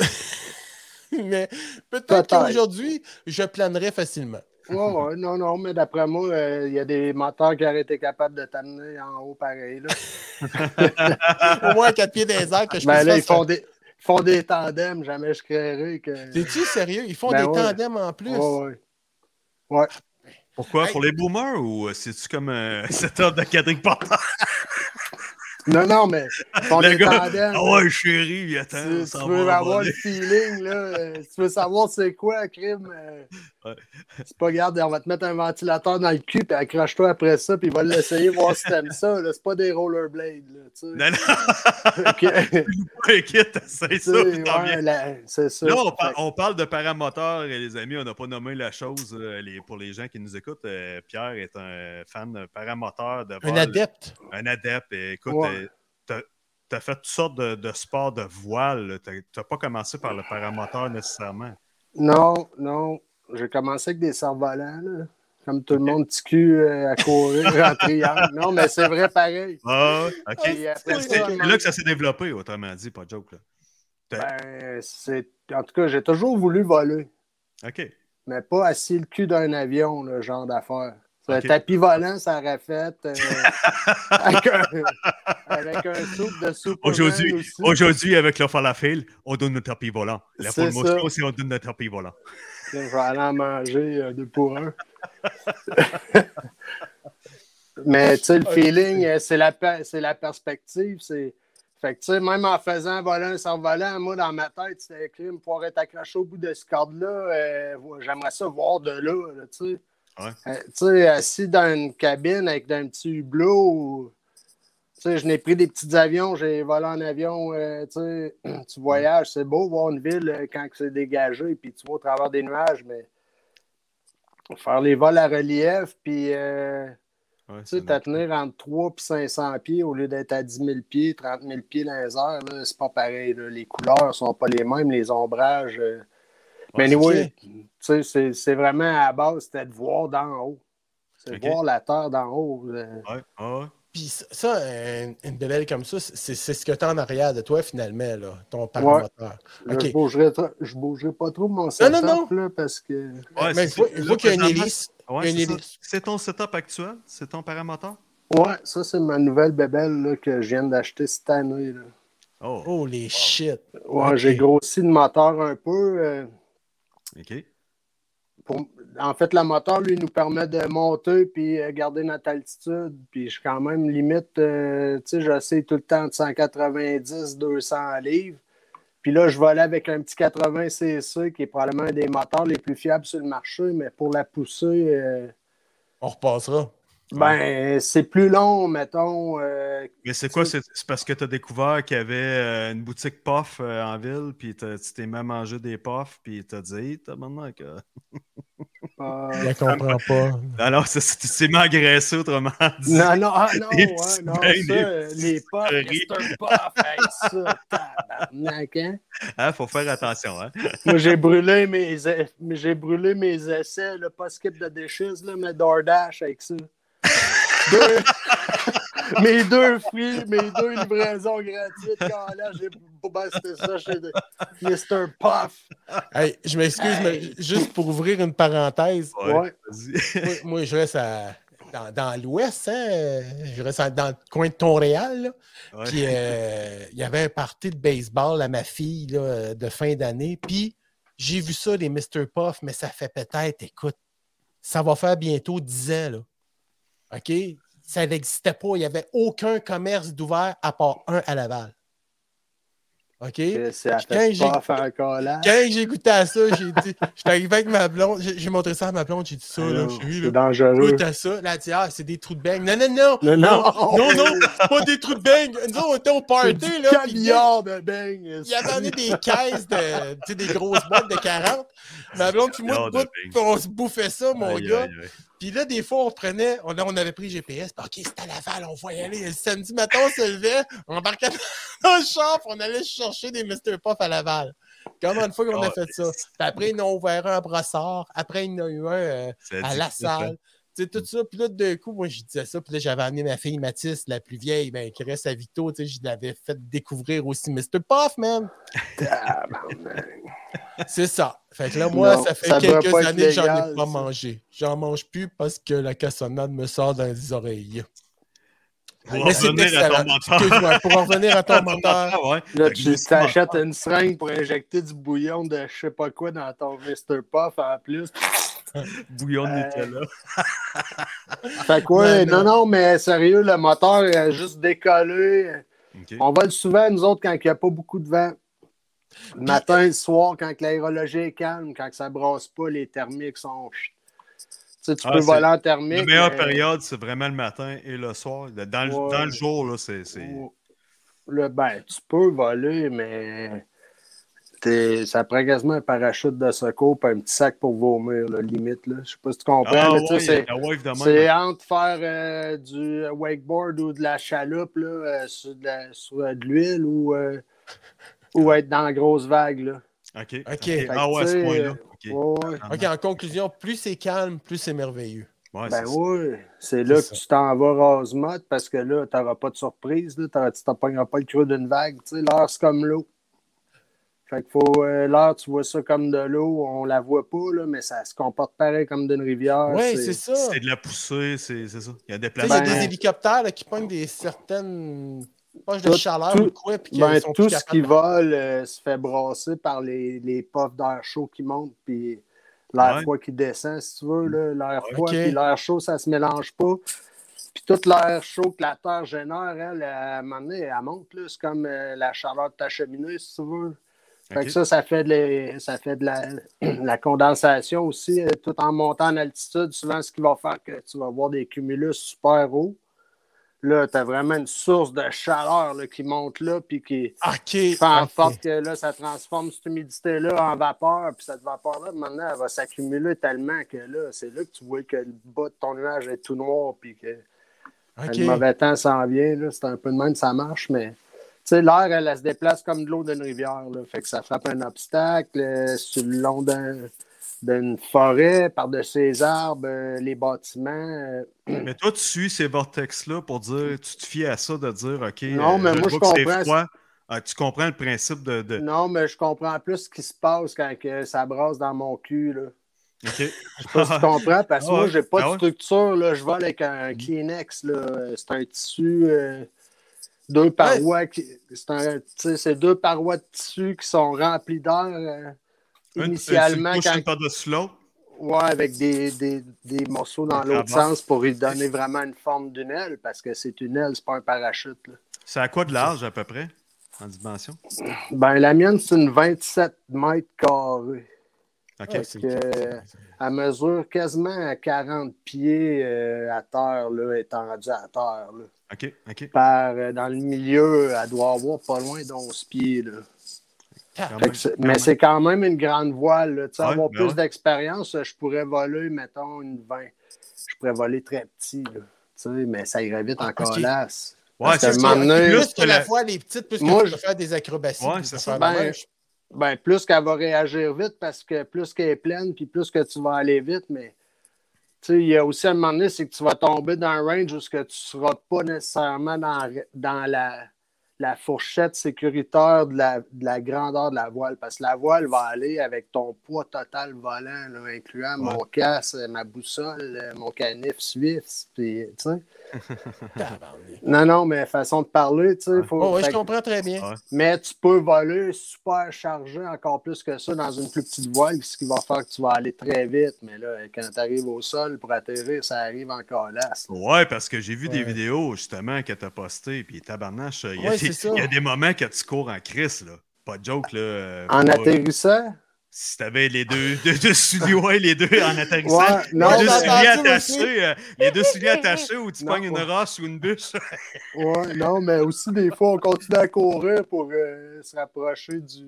Mais peut-être qu'aujourd'hui, je planerais facilement. Ouais, non, non, mais d'après moi, euh, il y a des moteurs qui auraient été capables de t'amener en haut pareil. Là. Au moins à quatre pieds des airs que je Ben là, ils faire font, des, ils font des tandems, jamais je créerais que. T'es-tu sérieux? Ils font Ben des ouais. tandems en plus. Ouais, ouais. Ouais. Pourquoi? Hey. Pour les boomers ou euh, c'est-tu comme un setup de Catherine Porter? Non, non, mais ils font Le des gars, tandems. ah ouais, chérie, il attend. tu, veux avoir le feeling, là. euh, tu veux savoir c'est quoi, crime. euh, Ouais. C'est pas grave, on va te mettre un ventilateur dans le cul, puis accroche-toi après ça, puis il va l'essayer, voir si t'aimes ça. C'est pas des rollerblades, là, tu sais. Non, non, inquiète, c'est Tu ça. ouais, la-. Là, on, par- on parle de paramoteur, et les amis, on n'a pas nommé la chose. euh, les- pour les gens qui nous écoutent, euh, Pierre est un fan de paramoteur, de Un adepte. un adepte. Et écoute, Ouais. euh, t'as- t'as fait toutes sortes de, de sports de voile. T'as t'as pas commencé par le paramoteur nécessairement. Non, non. J'ai commencé avec des cerfs-volants, là. Comme tout le monde, petit cul euh, à courir en triangle. Non, mais c'est vrai pareil. Ah, ok. Puis après C'est ça, c'est là que ça s'est développé, autrement dit, pas de joke. Là. ben, c'est... En tout cas, j'ai toujours voulu voler, OK. mais pas assis le cul d'un avion, le genre d'affaires. C'est Ok. Un tapis volant, ça aurait fait euh, avec, un, avec un soupe de soupe. Aujourd'hui, aujourd'hui, avec le falafel, on donne le tapis volant. La C'est mouche aussi, on donne le tapis volant. Je vais aller en manger euh, deux pour un. Mais tu sais, le feeling, euh, c'est la, c'est la perspective. C'est... Fait que tu sais, même en faisant voler un cerf-volant, moi, dans ma tête, c'était écrit, me pouvoir être accroché au bout de ce corde-là, euh, j'aimerais ça voir de là, là, tu sais. Ouais. Euh, tu sais, assis dans une cabine avec un petit hublot, sais, je n'ai pris des petits avions, j'ai volé en avion, euh, tu voyages, c'est beau voir une ville euh, quand c'est dégagé, puis tu vois au travers des nuages, mais faire les vols à relief, puis euh, Ouais, tu sais, tenir entre 3 et 500 pieds au lieu d'être à 10 000 pieds, 30 000 pieds dans les airs, là, c'est pas pareil. là. Les couleurs sont pas les mêmes, les ombrages. euh. Mais c'est anyway, tu sais, c'est- vraiment à la base, c'était de voir d'en haut. C'est Ok. voir la terre d'en haut. euh. Ouais, ouais. Puis ça, ça, un- une bébelle comme ça, c'est c'est ce que tu as en arrière de toi, finalement, là, ton paramoteur. Je bougerai je bougerai pas trop mon non, setup, non. là, parce que... Ouais, mais il c'est faut, il qu'il y ait une hélice. Ouais, c'est ton setup actuel? C'est ton paramoteur? Ouais, ça, c'est ma nouvelle bébelle là, que je viens d'acheter cette année. Là. Oh, Holy shit. Ouais, j'ai grossi le moteur un peu. euh, OK. En fait, le moteur, lui, nous permet de monter puis euh, garder notre altitude. Puis je suis quand même limite, euh, tu sais, j'essaie tout le temps de 190, 200 livres. Puis là, je volais avec un petit 80 cc qui est probablement un des moteurs les plus fiables sur le marché, mais pour la pousser, euh, On repassera. Ben, c'est plus long, mettons. euh, Mais c'est quoi? C'est parce que tu as découvert qu'il y avait euh, une boutique POF euh, en ville, puis t'as- tu t'es même mangé des POF, puis tu as dit, t'as maintenant que. euh, Je la comprends pas. Alors, c'est- agressé, autrement dit. Non, non, ah, non, petits non, ça, les puffs. Mr. Puff, hey, ça, tabarnak, hein? Hein, faut faire attention. Hein? Moi, j'ai brûlé mes, j'ai brûlé mes essais, là, pas skip de déchets, là, mais DoorDash avec ça. Deux- mes deux fruits, mes deux livraisons gratuites, quand là, j'ai c'était ça chez Mr. Puff. Hey, je m'excuse, mais juste pour ouvrir une parenthèse, Ouais, moi, moi, je reste à- dans, dans l'ouest, hein, je reste à- dans le coin de Montréal. là. Ouais. Puis euh, il y avait un party de baseball à ma fille là, de fin d'année. Puis j'ai vu ça, les Mr. Puff, mais ça fait peut-être, écoute, ça va faire bientôt 10 ans. Là. OK? Ça n'existait pas. Il n'y avait aucun commerce d'ouvert à part un à Laval. OK? Quand j'ai- pas faire collage. Quand j'ai goûté à ça, j'ai dit, j'étais arrivé avec ma blonde, j'ai montré ça à ma blonde, j'ai dit ça, là, chérie, C'est dangereux. Goûte à ça. Là, dit, ah, c'est des trous de beigne. Non, non, non. Non, non. Non, non, c'est pas des trous de beigne. Nous, on était au party, là. Caviar de beigne. Il y avait amené des caisses de, tu sais, des grosses boîtes de 40. Ma blonde, puis moi, on se bouffait ça, mon gars. Puis là, des fois, on prenait, on, là, on avait pris GPS. OK, c'était à Laval, on va y aller. Le samedi matin, on se levait, on embarquait dans le char, on allait chercher des Mr. Puff à Laval. Combien de fois qu'on a Oh, fait ça? Puis après, ils ont ouvert un Brossard. Après, il y en a eu un euh, à la hein? salle. Sais, tout ça. Puis là, d'un coup, moi, je disais ça. Puis là, j'avais amené ma fille Mathis, la plus vieille, ben, qui reste à sais, je l'avais fait découvrir aussi Mr. Puff, man. C'est ça. Fait que là, moi, Non, ça fait ça quelques années que j'en ai pas mangé. J'en mange plus parce que la cassonade me sort dans les oreilles. Pour revenir à ton moteur. Pour en revenir à ton moteur. Ouais. Là, tu t'achètes une seringue pour injecter du bouillon de je sais pas quoi dans ton Mr. Puff en plus. Bouillon de Euh, Nutella. Fait que ouais, non. non, mais sérieux, le moteur a juste décollé. OK. On vole souvent, nous autres, quand il n'y a pas beaucoup de vent. Le matin, le soir, quand l'aérologie est calme, quand ça brasse pas, les thermiques sont. Tu sais, tu Ah, peux voler en thermique. La meilleure mais- période, c'est vraiment le matin et le soir. Dans le, Ouais. dans le jour, là, c'est. c'est- Le, ben, tu peux voler, mais t'es- ça prend quasiment un parachute de secours et un petit sac pour vomir, là, limite. Là. Je sais pas si tu comprends. Ah, ouais, c'est- c'est entre faire euh, du wakeboard ou de la chaloupe là, euh, sur, de, la- sur, euh, de l'huile ou, euh, ou être dans la grosse vague. Là. OK. OK. ok. Ah ouais, à ce Fait que, point-là. OK. Ouais, ouais. OK, en conclusion, plus c'est calme, plus c'est merveilleux. Ouais, Ben oui, c'est là que ça. tu t'en vas rase-motte parce que là, tu n'auras pas de surprise. Là, tu ne pogneras pas le creux d'une vague. tu sais, L'air, c'est comme l'eau. Fait qu'il faut. euh, l'air, tu vois ça comme de l'eau, on la voit pas, là, mais ça se comporte pareil comme d'une rivière. Oui, c'est ça. C'est de la poussée, c'est c'est ça. Il y a des. Il y a Ben- des hélicoptères là, qui pognent des certaines poches de Tout- chaleur tout- ou quoi, puis Ben, sont tout ce qui vole euh, se fait brasser par les, les puffs d'air chaud qui montent, puis l'air Ouais. froid qui descend, si tu veux. là. L'air froid Ok. puis l'air chaud, ça se mélange pas. Puis tout l'air chaud que la Terre génère, elle, à un moment donné, elle monte. C'est comme euh, la chaleur de ta cheminée, si tu veux. Fait que ça, ça fait de, les- ça fait de la, la condensation aussi, euh, tout en montant en altitude. Souvent, ce qui va faire que tu vas avoir des cumulus super hauts. Là, tu as vraiment une source de chaleur là, qui monte là, puis qui fait en sorte que là, ça transforme cette humidité-là en vapeur, puis cette vapeur-là, maintenant, elle va s'accumuler tellement que là, c'est là que tu vois que le bas de ton nuage est tout noir, puis que le mauvais temps s'en vient. C'est un peu de même, ça marche, mais tu sais, l'air, elle, elle se déplace comme de l'eau d'une rivière. Là. Fait que ça frappe un obstacle euh, sur le long d'un- d'une forêt, par-dessus les arbres, euh, les bâtiments. euh. Mais toi, tu suis ces vortex-là pour dire, tu te fies à ça de dire, OK, Non, mais moi, je comprends. froid. Ah, tu comprends le principe de. de- Non, mais je comprends plus ce qui se passe quand que ça brasse dans mon cul. Là. OK. Je sais pas si tu comprends, parce que Ah moi, ouais. j'ai pas Ah de ouais. structure. Là. Je vole avec un Kleenex. C'est un tissu, euh, deux parois. sais, c'est deux parois de tissu qui sont remplies d'air. Euh, Un- initialement, un, quand, par-dessus l'autre. ouais, avec des, des, des morceaux dans l'autre sens pour lui donner vraiment une forme d'une aile, parce que c'est une aile, c'est pas un parachute. C'est à quoi de large, à peu près, en dimension? Ben, la mienne, c'est une 27 mètres carrés. OK. C'est- que- Elle mesure quasiment à 40 pieds euh, à terre, là, étendue à terre. là. OK. OK. Par, euh, dans le milieu, elle doit avoir pas loin d'11 pieds. Là. Que mais c'est quand même une grande voile. là. Ouais, avoir ben plus ouais. d'expérience, je pourrais voler, mettons, une 20. Je pourrais voler très petit. Là. Mais ça irait vite en Ah, colasse. Ouais, c'est donné- Plus que la fois les petites, plus que Moi, je- faire des acrobaties. Ouais, ça. Ben, même. Ben, plus qu'elle va réagir vite parce que plus qu'elle est pleine, puis plus que tu vas aller vite, mais il y a aussi un moment donné, c'est que tu vas tomber dans un range où ce que tu ne seras pas nécessairement dans, dans la, la fourchette sécuritaire de la, de la grandeur de la voile. Parce que la voile va aller avec ton poids total volant, là, incluant mon casse, ma boussole, mon canif suisse, puis tu sais. Tabarnak. Non, non, mais façon de parler, tu sais. faut- Oh, ouais, je comprends très bien. Ouais. mais tu peux voler super chargé encore plus que ça dans une plus petite voile, ce qui va faire que tu vas aller très vite. Mais là, quand tu arrives au sol pour atterrir, ça arrive encore là. Ouais, parce que j'ai vu des vidéos justement que t'as postées, puis tabarnache, il y, a Ouais, des- c'est ça. il y a des moments que tu cours en crise, là. pas de joke, là. euh, En pas- atterrissant? Si t'avais les deux, deux, deux souliers, ouais, les deux en atterrissant, Ouais, non, les deux souliers attachés, euh, les deux souliers attachés où tu Non, pognes une roche ou une bûche. Ouais, non, mais aussi, des fois, on continue à courir pour euh, se rapprocher du,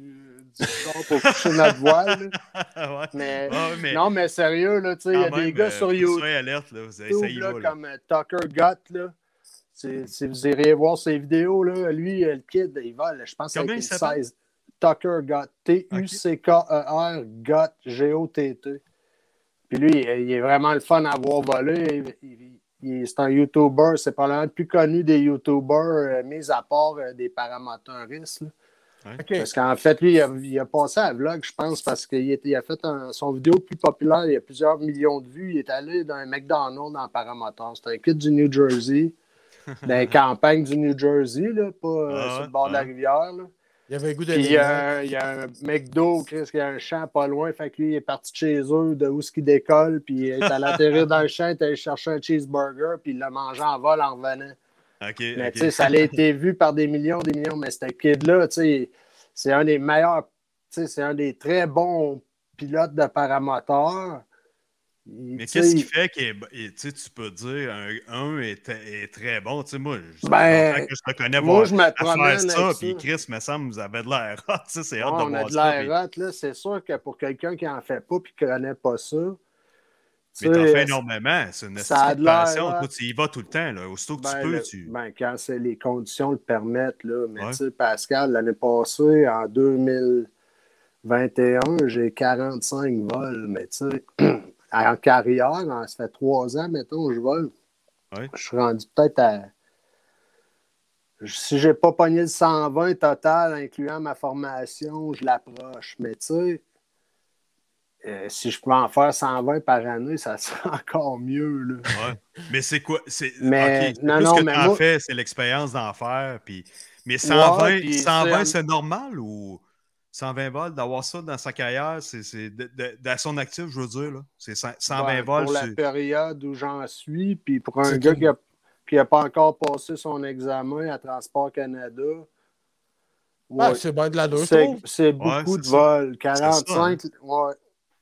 du pour coucher notre voile. ouais. Mais, non, mais sérieux, là, tu sais, il y a des gars euh, sur YouTube. alerte, là. Vous savez, ça y là, va, là. comme euh, Tucker Gutt, là. Si vous irez voir ses vidéos, là, lui, le kid, il vole, je pense, avec une s'appelle? 16. Tucker Gutt. T-U-C-K-E-R, Gutt, G-O-T-T. Puis lui, il est vraiment le fun à voir voler. C'est un YouTuber, c'est probablement le plus connu des YouTubers, euh, mis à part euh, des paramoteuristes. OK. Parce qu'en fait, lui, il a, il a passé à vlog, je pense, parce qu'il a fait un- son vidéo plus populaire, il y a plusieurs millions de vues. Il est allé dans un McDonald's en paramoteur. C'est un kid du New Jersey, dans les campagnes du New Jersey, là, pas Ah sur le bord de la rivière. là. Il y avait goût de Puis il y, a, un- il y a un McDo, Chris, il y a un champ pas loin. Fait que lui, il est parti de chez eux, de où ce qu'il décolle. Puis il est allé atterrir dans le champ, il est allé chercher un cheeseburger, puis il l'a mangé en vol en revenant. Mais tu sais, ça a été vu par des millions, des millions. Mais ce kid-là, tu sais, c'est un des meilleurs, tu sais, c'est un des très bons pilotes de paramoteur. Mais qu'est-ce qui fait que tu peux dire un, un est, est très bon? Tu sais, moi, je, Ben, que je te connais moi, je à faire ça, puis. Chris, me semble, vous avez de l'air hot. Tu sais, c'est Ouais, de on a de puis- l'air hot, là. C'est sûr que pour quelqu'un qui en fait pas et qui connaît pas ça, Mais tu t'en fais énormément. C'est une ça a de passion. Toi, tu y vas tout le temps. Là. Aussitôt que Ben, tu peux, le- tu. ben, quand c'est- les conditions le permettent, là. Mais Ouais. tu sais, Pascal, l'année passée, en 2021, j'ai 45 vols. Mais tu sais, en carrière, ça fait trois ans, mettons, je vole. Ouais. Je suis rendu peut-être à. Si j'ai pas pogné le 120 total, incluant ma formation, je l'approche. Mais tu sais, euh, si je pouvais en faire 120 par année, ça serait encore mieux. Là. Ouais. Mais c'est quoi? C'est, Mais- ok, c'est non, plus non, ce que mais t'en moi- fais, c'est l'expérience d'en faire. Puis... Mais 120, Ouais, puis 120 c'est- c'est normal ou? 120 vols, d'avoir ça dans sa carrière, c'est, c'est de, de- dans son actif, je veux dire. Là. C'est 100 120 Ben, vols. Pour la période où j'en suis, puis pour un C'est gars qui a, qui a pas encore passé son examen à Transport Canada, Ah, ouais, c'est bien de la c'est beaucoup c'est de ça. vols. ça, 45, ouais,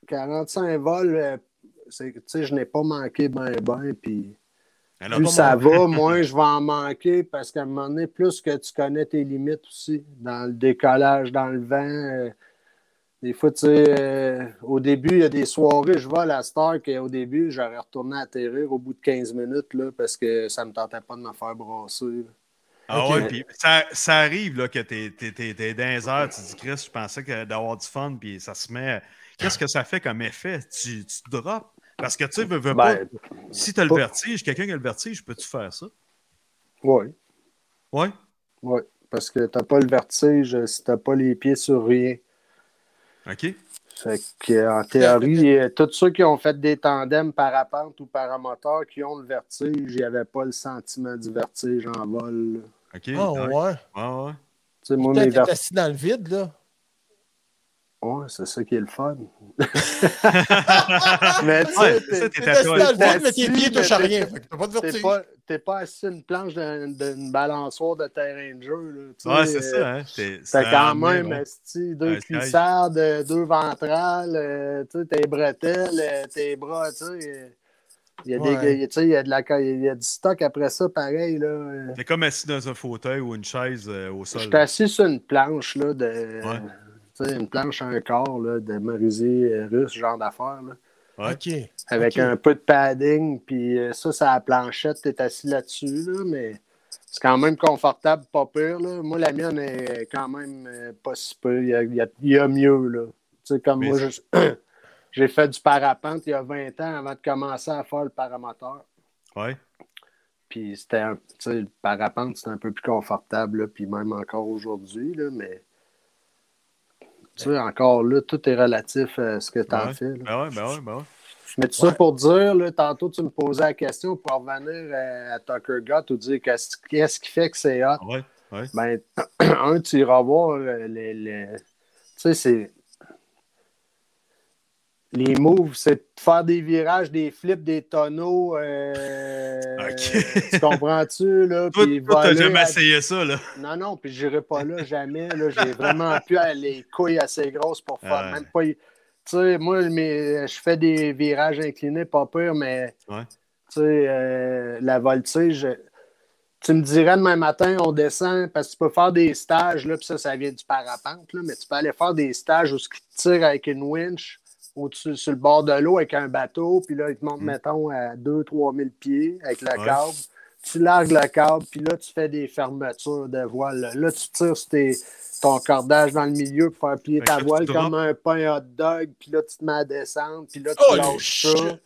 45 vols, c'est- tu sais, je n'ai pas manqué ben ben, puis Alors, plus ça va, moins je vais en manquer parce qu'à un moment donné, plus que tu connais tes limites aussi, dans le décollage, dans le vent. euh, des fois, tu sais, euh, au début, il y a des soirées, je vais à la Star qu'au début, j'aurais retourné atterrir au bout de 15 minutes là, parce que ça ne me tentait pas de me faire brasser. là. Ah ouais, puis ça, ça arrive là, que t'es, t'es, t'es, t'es dans les airs, tu dis, Chris, je pensais que d'avoir du fun, puis ça se met. Qu'est-ce que ça fait comme effet? Tu, tu te drops. Parce que tu sais, veux, veux pas. Ben, Si tu as le vertige, quelqu'un qui a le vertige, peux-tu faire ça? oui, Oui. oui. Parce que tu n'as pas le vertige si tu n'as pas les pieds sur rien. OK. Fait que, en théorie, euh, tous ceux qui ont fait des tandems parapente ou paramoteur qui ont le vertige, il n'y avait pas le sentiment du vertige en vol. là. OK. Ah, ouais. ouais. Ouais, ouais. Tu sais, moi, mes vertiges. assis dans le vide, là. Ouais, c'est ça qui est le fun. mais tu sais, t'es- t'es mais tes pieds touchent à rien. T'as pas de vertige. t'es pas assis sur une planche d'un- d'une balançoire de terrain de jeu. Là, Ouais, c'est euh, ça, hein. T'es- T'as quand même deux cuissardes, euh, deux ventrales, euh, tes bretelles, euh, tes bras, tu sais. euh, Il y, a des- il y a- tu sais, il y a de la- il y a du stock après ça, pareil. Là. euh. T'es comme assis dans un fauteuil ou une chaise euh, au Je sol. suis assis sur une planche, là, de, une planche à un corps là, de euh, russe, genre. Ouais. OK. Avec un peu de padding, puis euh, ça, c'est à la planchette, t'es assis là-dessus, là, mais c'est quand même confortable, pas pire. Là. Moi, la mienne est quand même euh, pas si peu. Il y a, il y a- il y a mieux, là. Tu sais, comme Mais moi, j'ai fait du parapente il y a 20 ans avant de commencer à faire le paramoteur. Ouais. Puis c'était un, tu sais, le parapente, c'était un peu plus confortable, là, puis même encore aujourd'hui, là, mais tu sais, encore là, tout est relatif à ce que tu en Ouais. fais. Ben ouais, ben ouais, ben ouais. Mais tout ça pour dire, là, tantôt tu me posais la question pour revenir à, à Tucker Gott ou dire qu'est-ce qu'est-ce qui fait que c'est hot. Ouais, ouais. Ben, un, tu iras voir euh, les. les- Tu sais, c'est. Les moves, c'est de faire des virages, des flips, des tonneaux. euh, Ok. Tu comprends-tu? Là? Toi, t'as jamais à- essayé ça, là. Non, non, puis j'irai pas là jamais. Là. J'ai vraiment plus les couilles assez grosses pour faire. Ouais. Même pas. Tu sais, moi, mes- je fais des virages inclinés, pas pire, mais Ouais. tu sais, euh, la voltige, tu me dirais demain matin, on descend, parce que tu peux faire des stages, là, puis ça, ça vient du parapente, là, mais tu peux aller faire des stages où tu tires avec une winch au-dessus, sur le bord de l'eau avec un bateau, puis là, ils te montent, Mm. mettons, à 2-3 000 pieds avec le Ouais. câble. Tu largues le câble, puis là, tu fais des fermetures de voile. Là, tu tires sur tes- ton cordage dans le milieu pour faire plier Fait ta voile tu comme un pain hot dog, puis là, tu te mets à descendre, puis là, tu Oh, lâches ça.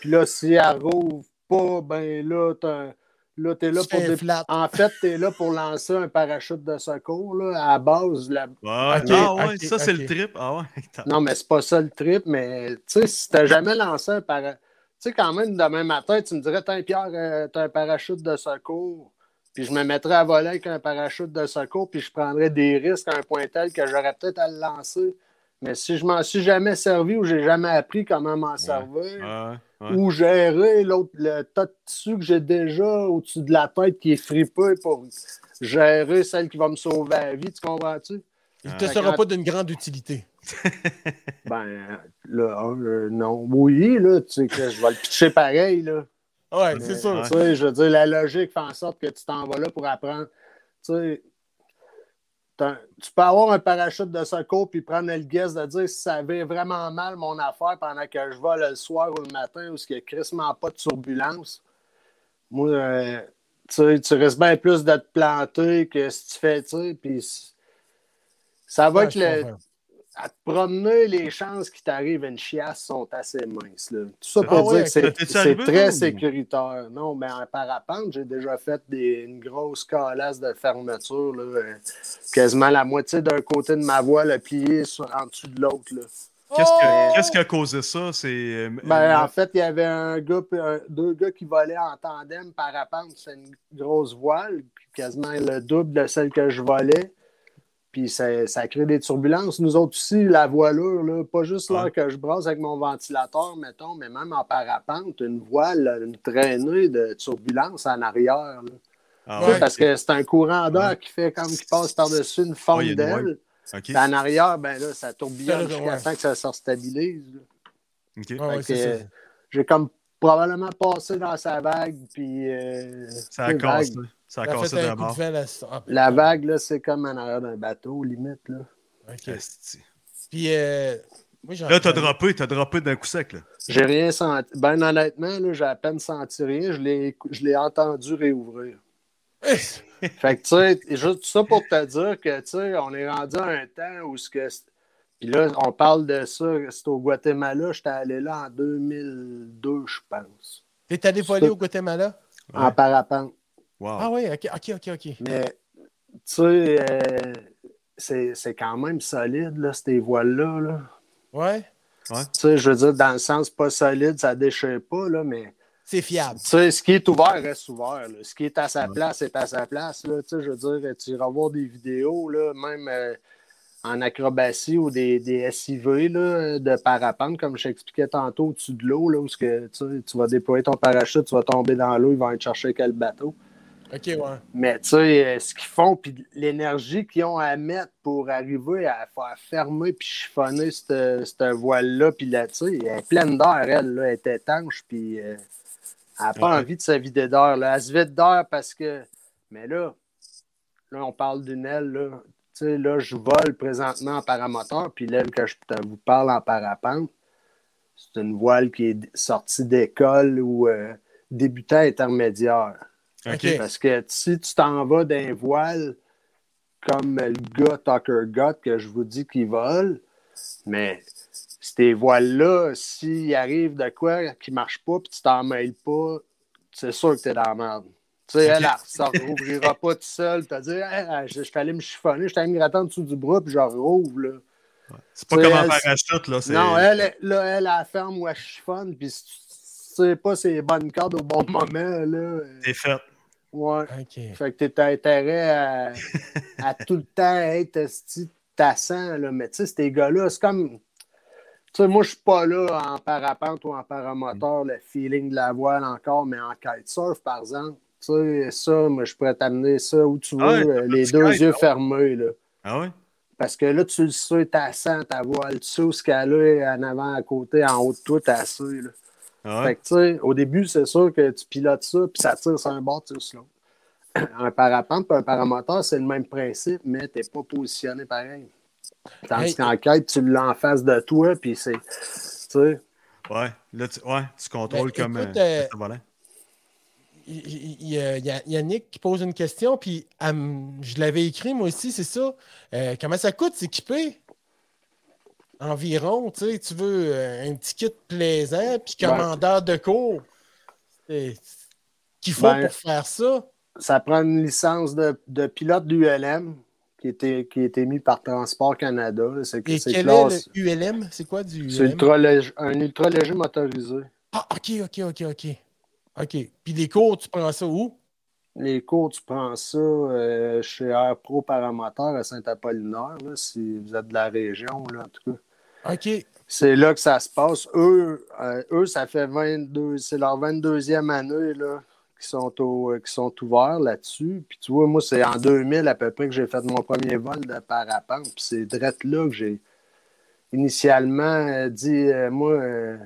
Puis là, si elle rouvre pas, ben là, t'as- là, t'es là Tu pour... flat. En fait, t'es là pour lancer un parachute de secours, là, à la base. La... Ah ouais, ça, c'est le trip. Ah ouais. t'as- Non, mais c'est pas ça le trip, mais tu sais, si t'as jamais lancé un parachute... Tu sais, quand même, demain matin, tu me dirais, tiens, Pierre, euh, t'as un parachute de secours. Puis je me mettrais à voler avec un parachute de secours, puis je prendrais des risques à un point tel que j'aurais peut-être à le lancer. Mais si je m'en suis jamais servi ou j'ai jamais appris comment m'en servir, Ouais, ou gérer l'autre, le tas de tissu que j'ai déjà au-dessus de la tête qui est fripé pour gérer celle qui va me sauver la vie, tu comprends-tu? Il Ah. te sera pas d'une grande utilité. Ben, là, euh, non. Oui, là, tu sais que je vais le pitcher pareil, là. Ouais, c'est sûr. Tu sais, je veux dire, la logique fait en sorte que tu t'en vas là pour apprendre. Tu sais, t'as- tu peux avoir un parachute de secours puis prendre le guess de dire si ça avait vraiment mal mon affaire pendant que je vole le soir ou le matin où il n'y a crissement pas de turbulence. Moi, euh, tu sais, tu risques bien plus de te planter que si tu fais, tu sais, puis ça va Ouais, être je le. À te promener, les chances qu'il t'arrive une chiasse sont assez minces. Là. Tout ça Ah pour ouais, dire que c'est, très ou- sécuritaire. Non, mais en parapente, j'ai déjà fait des, une grosse calasse de fermeture. Là, euh, quasiment la moitié d'un côté de ma voile a plié sur, en dessous de l'autre. Qu'est-ce Oh! que- qu'est-ce qui a causé ça? C'est. euh, Ben, euh, en fait, il y avait un gars, un- deux gars qui volaient en tandem parapente. C'est une grosse voile, puis quasiment le double de celle que je volais. Puis ça, ça crée des turbulences. Nous autres aussi, la voilure, là, pas juste l'air Ouais. que je brasse avec mon ventilateur, mettons, mais même en parapente, une voile, une traînée de turbulences en arrière. là. ah ouais, Parce que c'est un courant d'air Ouais. qui fait comme qui passe par-dessus une forme d'aile. en arrière, ben là, ça tourbillonne jusqu'à ouais. temps que ça se stabilise. là. OK. Ouais, ouais, Fait c'est que, ça. J'ai comme probablement passé dans sa vague, puis. euh, Ça a une cassé. vague. Ça a Ça a cassé fait un de coup de mort. vent là. Ah, La vague, là, c'est comme en arrière d'un bateau, limite. Là. ok. Esti. Puis, euh, Là, t'as droppé, t'as droppé d'un coup sec, là. J'ai rien senti. Ben honnêtement, là, j'ai à peine senti rien. Je l'ai, je l'ai entendu réouvrir. Fait que, tu sais, juste ça pour te dire que, tu sais, on est rendu à un temps où ce que. Puis là, on parle de ça, c'est au Guatemala. J'étais allé là en 2002, je pense. T'es allé voler au Guatemala? En parapente. Wow. Ah oui, ok, ok, ok, ok. Mais, tu sais, euh, c'est, c'est quand même solide, là, ces voiles-là. Là. Ouais, Tu sais, je veux dire, dans le sens pas solide, ça déchire pas, là, mais c'est fiable. tu sais, ce qui est ouvert reste ouvert. là. Ce qui est à sa place est à sa place. Là. Tu sais, je veux dire, tu iras voir des vidéos, là, même euh, en acrobatie ou des, des SIV là, de parapente, comme je t'expliquais tantôt, au-dessus de l'eau, là, où que, tu sais, tu vas déployer ton parachute, tu vas tomber dans l'eau, ils vont aller te chercher quel bateau. Ok, ouais. Mais tu sais, euh, ce qu'ils font, puis l'énergie qu'ils ont à mettre pour arriver à faire fermer puis chiffonner cette, cette voile-là, puis là, tu sais, elle est pleine d'air, elle, là, elle est étanche, puis euh, elle n'a pas envie de se vider d'air. là. Elle se vide d'air parce que. Mais là, là, on parle d'une aile, là. Tu sais, là, je vole présentement en paramoteur, puis l'aile que je te- vous parle en parapente, c'est une voile qui est sortie d'école ou euh, débutant intermédiaire. Parce que si tu t'en vas d'un voile comme le gars Tucker Gott que je vous dis qu'il vole, mais ces voiles-là, s'il arrive de quoi qui marche pas puis tu t'en mêles pas, c'est sûr que t'es dans la merde. Tu sais, elle, ça rouvrira pas tout seul. T'as dit, Hey, je je suis allé me chiffonner, je suis allé me gratter en dessous du bras, puis je rouvre. Là. C'est pas Tu comme un elle, parachute, là. c'est- Non, elle, elle- là, elle, elle ferme ou elle chiffonne, puis si tu sais pas ses bonnes cordes au bon moment, là. T'es fait. Ouais. Fait que t'as intérêt à, à tout le temps être tassant, là. Mais tu sais, ces gars-là, c'est comme. Tu sais, moi, je suis pas là en parapente ou en paramoteur, le feeling de la voile encore, mais en kitesurf, par exemple. Tu sais, ça, moi, je pourrais t'amener ça où tu veux, Ah ouais, euh, les deux kite, yeux ah. fermés, là. Ah ouais? Parce que là, tu le sais, t'as sens ta voile, tu sais où ce qu'elle est, en avant, à côté, en haut de toi, t'as sais, là. Fait que, tu sais, au début, c'est sûr que tu pilotes ça, puis ça tire sur un bord, tu tires sur l'autre. Un parapente puis un paramoteur, c'est le même principe, mais t'es pas positionné pareil. Tandis Hey. qu'en quête, tu l'as en face de toi, puis c'est. Tu sais, Ouais. Là, tu, ouais, tu contrôles Ben, comme. écoute, euh, euh. Il il- il y a il y a Yannick qui pose une question, puis je l'avais écrit moi aussi, c'est ça. Euh, comment ça coûte s'équiper? Environ, tu sais, tu veux euh, un petit kit plaisant, puis commandeur de cours. C'est- Qu'il faut Ben. pour faire ça. ça prend une licence de, de pilote d'ULM qui était, qui a été mis par Transport Canada. C'est c'est quel classe- est le ULM? C'est quoi du C'est ULM? ultra léger- un ultra léger motorisé. Ah, ok, ok, ok, ok. OK. Puis les cours, tu prends ça où? Les cours, tu prends ça euh, chez Air Pro Paramoteur à Saint-Apollinaire, si vous êtes de la région, là, en tout cas. OK. C'est là que ça se passe. Eux, euh, eux ça fait 22, c'est leur 22e année là, qui, sont au, euh, qui sont ouverts là-dessus. Puis tu vois, moi, c'est en 2000 à peu près que j'ai fait mon premier vol de parapente. Puis c'est direct là que j'ai initialement euh, dit, euh, moi, euh,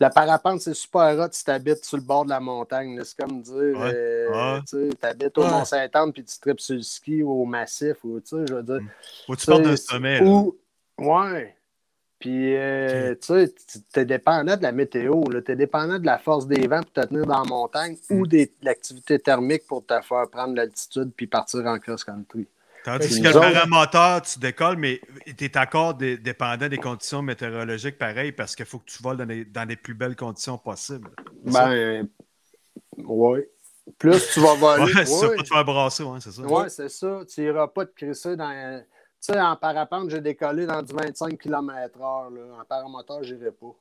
la parapente, c'est super hot si tu habites sur le bord de la montagne. C'est comme dire, Ouais. euh, Ouais. tu habites au Ouais. Mont-Saint-Anne puis tu tripes sur le ski ou au massif. Ou, tu sais, je veux dire, que tu parles de sais, sommet. là. ou- Ouais. Puis, euh, tu sais, tu es dépendant de la météo, tu es dépendant de la force des vents pour te tenir dans la montagne Mm. ou des- de l'activité thermique pour te faire prendre l'altitude puis partir en cross-country. Tandis que le paramoteur, tu décolles, mais tu es encore dé- dépendant des conditions météorologiques pareil parce qu'il faut que tu voles dans les, dans les plus belles conditions possibles. Ben, ouais. Plus tu vas voler. Ouais, c'est ça, ouais. pas te faire brasser, ouais, c'est ça. Ouais, c'est ça. Tu n'iras pas te crisser dans. Tu sais, en parapente, j'ai décollé dans du 25 km/h. là. En paramoteur, je n'irai pas.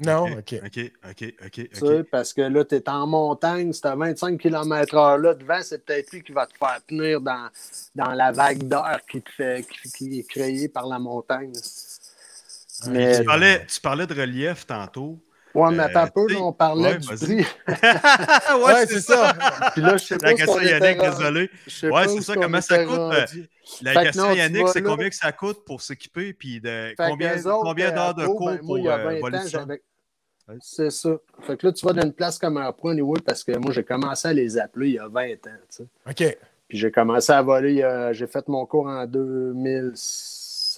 Non, OK, OK. OK, OK, OK. Tu sais, parce que là, tu es en montagne, si tu 25 km/h là devant, c'est peut-être lui qui va te faire tenir dans, dans la vague d'air qui, te fait, qui, qui est créée par la montagne. Mais, Tu parlais, tu parlais de relief tantôt. Ouais, mais attends un Euh, peu, on parlait ouais, du vas-y. prix. Ouais, c'est ça. Puis là, je sais pas La question était Yannick, désolé. Ouais, c'est ça, comment ça coûte, rendu. La Fait question non, Yannick, c'est là- combien que ça coûte pour s'équiper, puis de combien, combien d'heures de euh, cours ben, pour moi, il y a euh, 20 voler. C'est ça. Fait que là, tu vas dans une place comme un point anyway, parce que moi, j'ai commencé à les appeler il y a 20 ans. tu sais. OK. Puis j'ai commencé à voler, j'ai fait mon cours en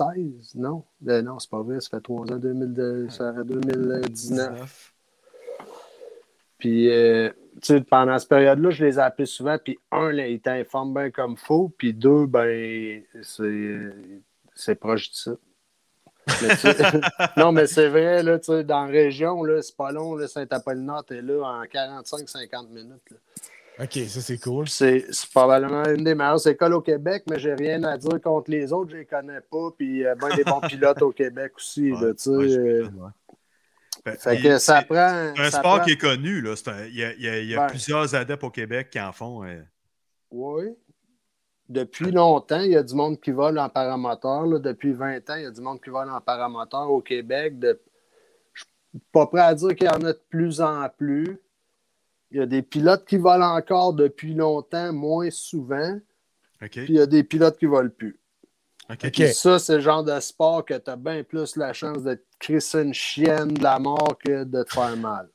2016, non? Euh, non, c'est pas vrai, ça fait 3 ans, 2002, ça fait 2019. Puis, euh, tu sais, pendant cette période-là, je les ai appelés souvent, puis un, ils t'informent bien comme faut, puis deux, ben, c'est, proche de ça. Non, mais c'est vrai, là, tu sais, dans la région, là, c'est pas long, Saint-Apollinaire, t'es là en 45-50 minutes. là. OK, ça, c'est cool. C'est probablement une des meilleures écoles au Québec, mais j'ai rien à dire contre les autres, je les connais pas. Puis euh, ben des bons pilotes au Québec aussi. là, tu ouais, euh. Fait- que ça c'est- prend. C'est un ça sport prend- qui est connu. Là. C'est un- Il y a, il y a- il y a Ben. plusieurs adeptes au Québec qui en font. euh. Oui. Depuis longtemps, il y a du monde qui vole en paramoteur. là. Depuis 20 ans, il y a du monde qui vole en paramoteur au Québec. De... Je suis pas prêt à dire qu'il y en a de plus en plus. Il y a des pilotes qui volent encore depuis longtemps, moins souvent. OK. Puis il y a des pilotes qui volent plus. OK. OK. Puis ça, c'est le genre de sport que tu as bien plus la chance de te crisser une chienne de la mort que de te faire mal.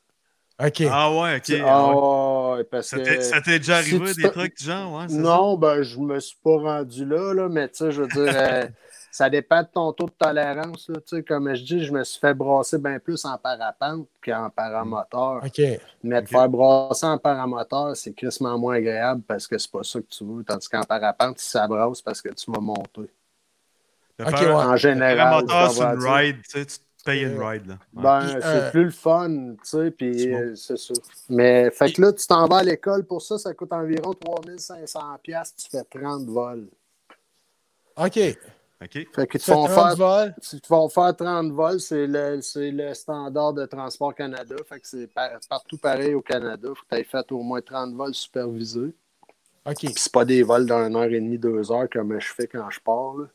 OK. Ah ouais, OK. Ah, ouais. ouais, parce Ça t'est déjà arrivé des trucs du genre? Ouais, Non, ben, je me suis pas rendu là, là mais tu sais, je veux dire, euh, ça dépend de ton taux de tolérance. Là, tu sais, comme je dis, je me suis fait brasser bien plus en parapente qu'en paramoteur. OK. Mais te faire brasser en paramoteur, c'est crissement moins agréable parce que c'est pas ça que tu veux. Tandis qu'en parapente, si ça brasse parce que tu vas monter. ça? OK, De faire ouais. En général, un moteur tu sur une ride, tu sais, tu te payes une ride. Là. Ouais. Ben, c'est euh, plus le fun, tu sais, puis C'est euh, c'est ça. Mais, fait que là, tu t'en vas à l'école pour ça, ça coûte environ 3500 pièces tu fais 30 vols. OK. OK? Fait qu'ils te Tu fais font 30 faire, vols? ils te font faire 30 vols, c'est le, c'est le standard de Transport Canada, fait que c'est par- partout pareil au Canada, faut que tu aies fait au moins 30 vols supervisés. OK. Puis c'est pas des vols d'une heure et demie, deux heures comme je fais quand je pars, là.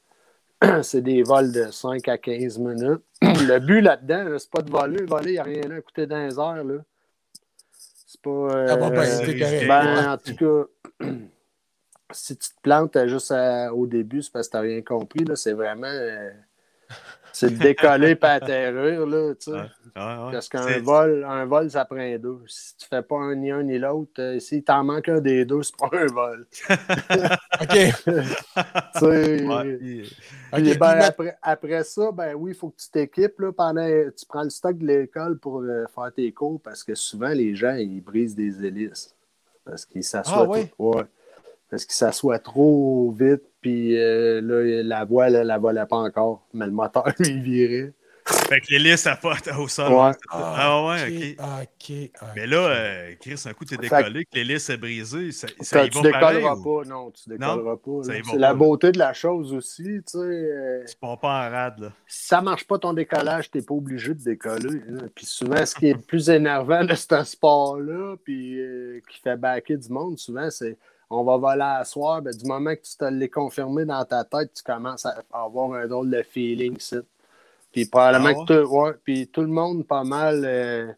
c'est des vols de 5 à 15 minutes. Le but là-dedans, là, c'est pas de voler. Voler, il n'y a rien là à coûter dans les airs. Là. C'est pas. euh, Ah, bon, ben, correct. ben, en tout cas, si tu te plantes juste à- au début, c'est parce que tu n'as rien compris. Là. C'est vraiment. euh, c'est de décoller et atterrir. Là, tu sais. Ouais, ouais, ouais. Parce qu'un vol, un vol, ça prend deux. Si tu fais pas un ni un ni l'autre, euh, s'il t'en manque un des deux, c'est pas un vol. OK. Tu sais, Ouais, puis- OK. Puis, Puis ben, après, après ça, ben oui, il faut que tu t'équipes. là, pendant, tu prends le stock de l'école pour euh, faire tes cours parce que souvent, les gens, ils brisent des hélices. Parce qu'ils s'assoient Ah, ouais? Parce qu'ils s'assoient trop vite, puis euh, là, la voile, elle, elle volait pas encore. Mais le moteur, lui, il virait. Fait que l'hélice, ça pote au sol. Ouais. Ah ouais, ok. OK. OK. Mais là, euh, Chris, un coup, t'es décollé, que l'hélice est brisée, ça, ça tu décolleras ou? pas, non, tu décolleras pas. y va C'est pas, la là. beauté de la chose aussi, tu sais. euh, Tu pars pas en rade, là. si ça marche pas ton décollage, t'es pas obligé de décoller. hein. Puis souvent, ce qui est le plus énervant de ce sport-là, puis euh, qui fait baquer du monde, souvent, c'est on va voler à soir. Ben, du moment que tu te l'es confirmé dans ta tête, tu commences à avoir un drôle de feeling, ça. Puis probablement Ah que tout, ouais, puis tout le monde, pas mal, euh,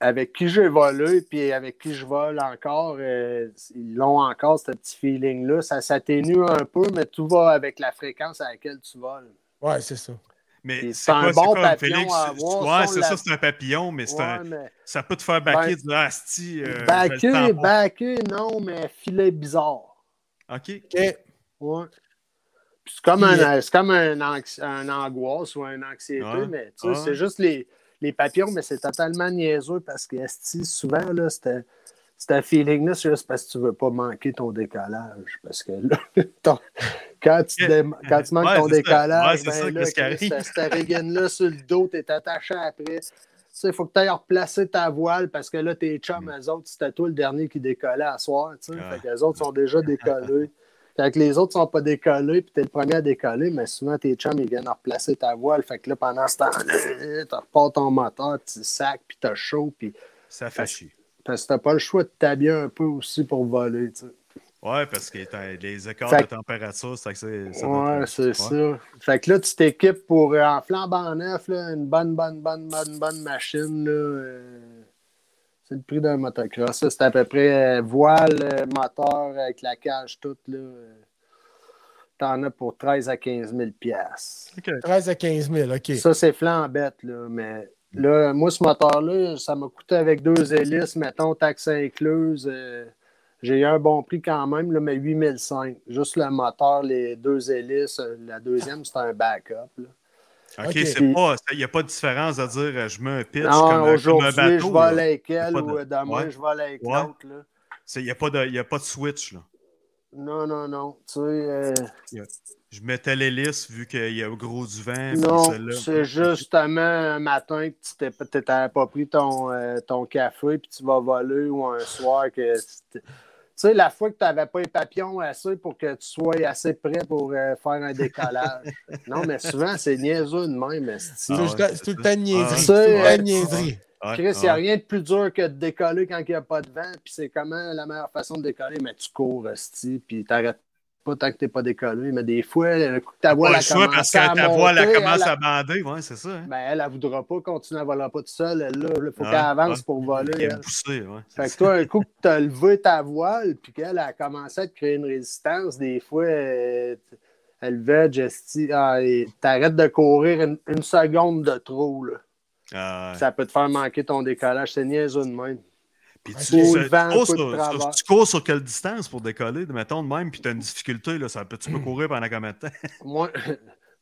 avec qui j'ai volé, puis avec qui je vole encore, euh, ils l'ont encore, ce petit feeling-là. Ça s'atténue un peu, mais tout va avec la fréquence à laquelle tu voles. Ouais, c'est ça. Mais c'est un bon papillon Félix? à C'est- avoir, Ouais, c'est la- ça, c'est un papillon, mais c'est Ouais, un... mais- ça peut te faire baquer Ben, du asti. Euh, Baquer, non, mais filet bizarre. OK. OK. Ouais. Puis C'est comme, un, c'est comme un, un angoisse ou une anxiété, Ouais. mais tu sais, c'est juste les, les papillons, mais c'est totalement niaiseux parce que esti, souvent, là, c'était. C'est un feeling-là, c'est juste parce que tu veux pas manquer ton décollage. Parce que là, ton- quand, tu dé- quand tu manques Ouais, ton décollage, Ouais, ben là, cette rigaine-là sur le dos, tu es attaché après. Tu sais, il faut que tu ailles replacer ta voile parce que là, tes chums, eux autres, c'était toi le dernier qui décollait à soir. Tu sais. Mm. Fait que les autres sont déjà décollés. Quand les autres sont pas décollés, puis tu es le premier à décoller, mais souvent tes chums, ils viennent replacer ta voile. Fait que là, pendant ce temps-là, tu repars ton moteur, tu sacs, puis tu as chaud, puis Ça fait chier. Parce que t'as pas le choix de t'habiller un peu aussi pour voler. tu sais. Ouais, parce que t'as les écarts Fait de température, c'est que c'est. ça Ouais, c'est ça. Fait que là, tu t'équipes pour, euh, en flambant neuf, là, une bonne, bonne, bonne, bonne, bonne machine. Là, euh, c'est le prix d'un motocross. Ça, c'est à peu près euh, voile, moteur avec la cage toute. Là, T'en as pour 13 à 15 000 piastres. 13 à 15 000, OK. Ça, c'est flambette, là, mais là, moi, ce moteur-là, ça m'a coûté avec deux hélices, mettons, taxe incluse. euh, j'ai eu un bon prix quand même, là, mais 8005. Juste le moteur, les deux hélices. euh, La deuxième, c'est un backup. là. OK, Ok. c'est pas. Il n'y a pas de différence à dire euh, je mets un pitch Non, comme, un- comme un aujourd'hui, bateau. je là. vole avec elle de- ou euh, demain, Ouais. je vole avec Ouais. l'autre. là. Il n'y a, pas de- y a pas de switch. Là. Non, non, non. Tu sais, euh, Je mettais l'hélice vu qu'il y a gros du vent. non, c'est justement un matin que tu t'es- pas pris ton, euh, ton café puis tu vas voler ou un soir que. tu sais, la fois que tu n'avais pas les papillons assez pour que tu sois assez prêt pour euh, faire un décollage. non, mais souvent, c'est niaiseux de même. C'est Ah tout, ouais, le temps- c'est tout le ça. temps de niaiserie. Ah, C'est de niaiserie. Chris, il n'y a rien de plus dur que de décoller quand il n'y a pas de vent. Puis c'est comment la meilleure façon de décoller? Mais tu cours, esti, puis t'arrêtes pas tant que tu n'es pas décollé. Mais des fois, le coup que ta voile a choix parce que ta voile elle commence elle, à bander. Ouais, c'est ça. Hein? Ben, elle, elle ne voudra pas continuer à voler pas toute seule. Elle, là, il faut Ouais, qu'elle avance ouais. pour voler. Elle. pousser. Ouais, Fait que toi, un coup que tu as levé ta voile, puis qu'elle a commencé à te créer une résistance, des fois, elle veg, esti, ah, et t'arrêtes de courir une, une seconde de trop. Là. Ah. Ça peut te faire manquer ton décollage. C'est niaiseux de même. Puis tu, cours sur, travers. sur- tu cours sur quelle distance pour décoller, mettons de même, puis tu as une difficulté, là, ça peut, tu peux courir pendant combien de temps? Moins,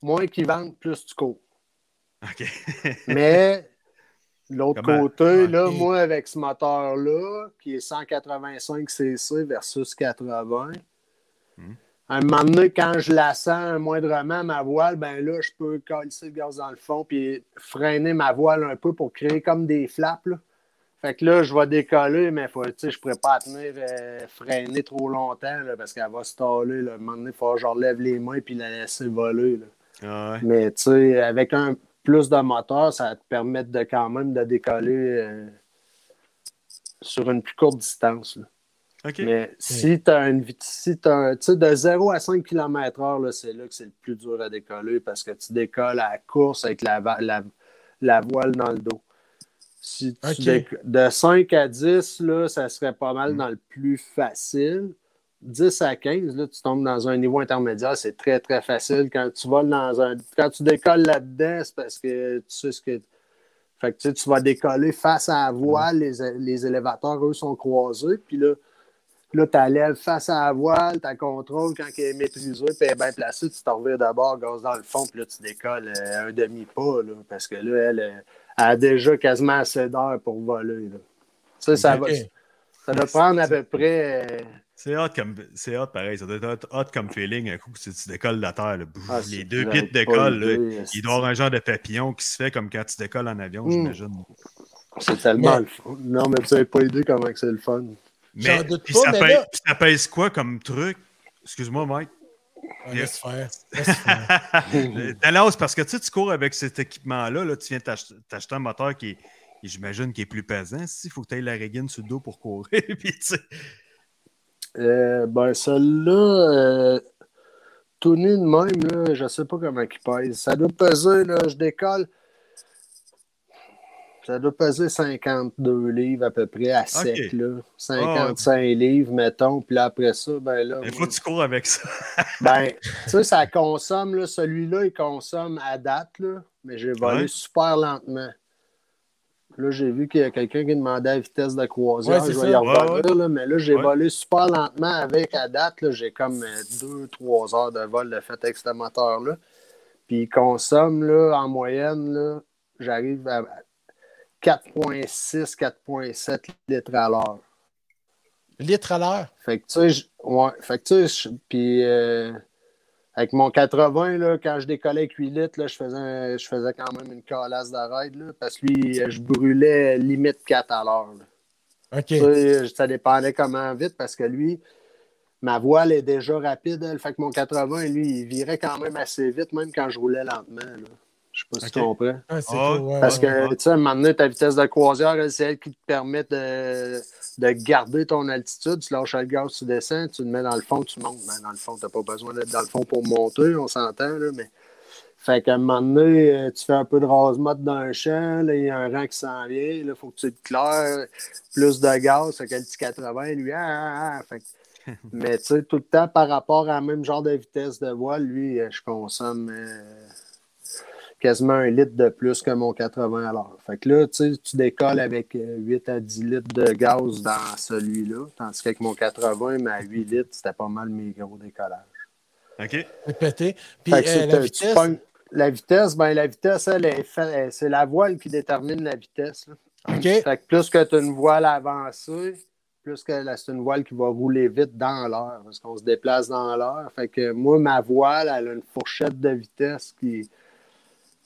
moins qu'ils vendent, plus tu cours. OK. Mais de l'autre côté, là, moi, avec ce moteur-là, qui est 185 cc versus 80, Hmm. un moment donné, quand je la sens moindrement, ma voile, ben là, je peux coller le gaz dans le fond puis freiner ma voile un peu pour créer comme des flaps. là. Fait que là, je vais décoller, mais faut, tu sais, je ne pourrais pas la tenir euh, freiner trop longtemps là, parce qu'elle va se taler. Là. À un moment donné, il faut que je relève les mains puis la laisser voler. là. Ah ouais. Mais tu sais, avec un plus de moteur, ça va te permettre de quand même de décoller euh, sur une plus courte distance. là. Mais si tu as une si t'as un- tu sais, de 0 à 5 km/h, c'est là que c'est le plus dur à décoller parce que tu décolles à la course avec la, la, la voile dans le dos. Si tu de 5 à 10, là, ça serait pas mal Mm. dans le plus facile. 10 à 15, là, tu tombes dans un niveau intermédiaire, c'est très, très facile. Quand tu voles dans un. Quand tu décolles là-dedans, c'est parce que tu sais ce que. Fait que tu, sais, tu vas décoller face à la voile, les, les élévateurs, eux, sont croisés. Puis là, là tu lèves face à la voile, tu contrôle quand elle est maîtrisée, puis elle est bien placée, tu t'en d'abord, gaz dans le fond, puis là, tu décolles euh, un demi-pas, là, parce que là, elle, euh, elle a déjà quasiment assez d'heures pour voler. Là. Ça, ça, va, ça doit prendre à peu près. euh, C'est hot comme c'est hot pareil, ça doit être hot, hot comme feeling un coup que tu tu décolles de la terre. là. Bouf, Ah, les deux pieds de pas décolle, là, il doit y avoir un genre de papillon qui se fait comme quand tu décolles en avion, Mm. j'imagine. C'est tellement Mais- le fun. Non, mais vous n'avez pas idée comment c'est le fun. Mais, doute puis pas, ça, mais pèse, là- puis ça pèse quoi comme truc? Excuse-moi, Mike. Ouais, laisse faire. Laisse faire. Dallas, parce que tu sais, tu cours avec cet équipement-là, là, tu viens t'ach- t'acheter un moteur qui est, j'imagine, qui est plus pesant. Il faut que tu aies la régine sur le dos pour courir. Puis, tu sais, Euh, ben, celle-là, euh, tout nu de même, là, je sais pas comment il pèse. Ça doit peser, là, je décolle. Ça doit peser 52 livres à peu près à sec, là. 55 livres, mettons. Puis là, après ça, ben là. il faut que tu cours avec ça. Ben, tu sais, ça consomme, là, celui-là, il consomme à date, là, mais j'ai volé Ouais. super lentement. Là, j'ai vu qu'il y a quelqu'un qui demandait la vitesse de croisière. Ouais, je vais y revenir, là, mais là, j'ai volé super lentement avec à date. là, J'ai comme 2-3 heures de vol de fait avec ce moteur-là. Puis il consomme, là, en moyenne, là, j'arrive à 4,6, 4,7 litres à l'heure. Litre à l'heure? Fait que tu sais, je- ouais, fait que tu sais, puis euh, avec mon 80, là, quand je décollais avec 8 litres, là, je, faisais je faisais quand même une calasse là, parce que lui, euh, je brûlais limite 4 à l'heure. OK. Tu sais, Ça dépendait comment vite, parce que lui, ma voile est déjà rapide, elle, fait que mon 80, lui, il virait quand même assez vite, même quand je roulais lentement. là. Je sais pas si tu Ok. comprends. Ah, c'est Ah, cool, ouais, Parce ouais, que, tu sais, à un moment donné, ta vitesse de croisière, c'est elle qui te permet de, de garder ton altitude. Tu lâches le gaz, tu descends, tu le mets dans le fond, tu montes. Ben, dans le fond, tu n'as pas besoin d'être dans le fond pour monter, on s'entend, là, mais. Fait qu'à un moment donné, euh, tu fais un peu de rase-motte dans un champ, là, il y a un rang qui s'en vient, il faut que tu te claires, plus de gaz, fait que le petit 80, lui, ah, ah, ah. Fait que- mais tu sais, tout le temps, par rapport à la même genre de vitesse de voile, lui, euh, je consomme euh, quasiment un litre de plus que mon 80 à l'heure. Fait que là, tu sais, tu décolles avec euh, 8 à 10 litres de gaz dans celui-là, tandis qu'avec mon 80, mais à 8 litres, c'était pas mal mes gros décollages. OK? C'est pété. Puis Fait que euh, c'est, la euh, vitesse? pognes- la vitesse, ben la vitesse, c'est la voile qui détermine la vitesse. là. OK. Fait que plus que tu as une voile avancée, plus que c'est une voile qui va rouler vite dans l'air, parce qu'on se déplace dans l'air. Fait que moi, ma voile, elle a une fourchette de vitesse qui,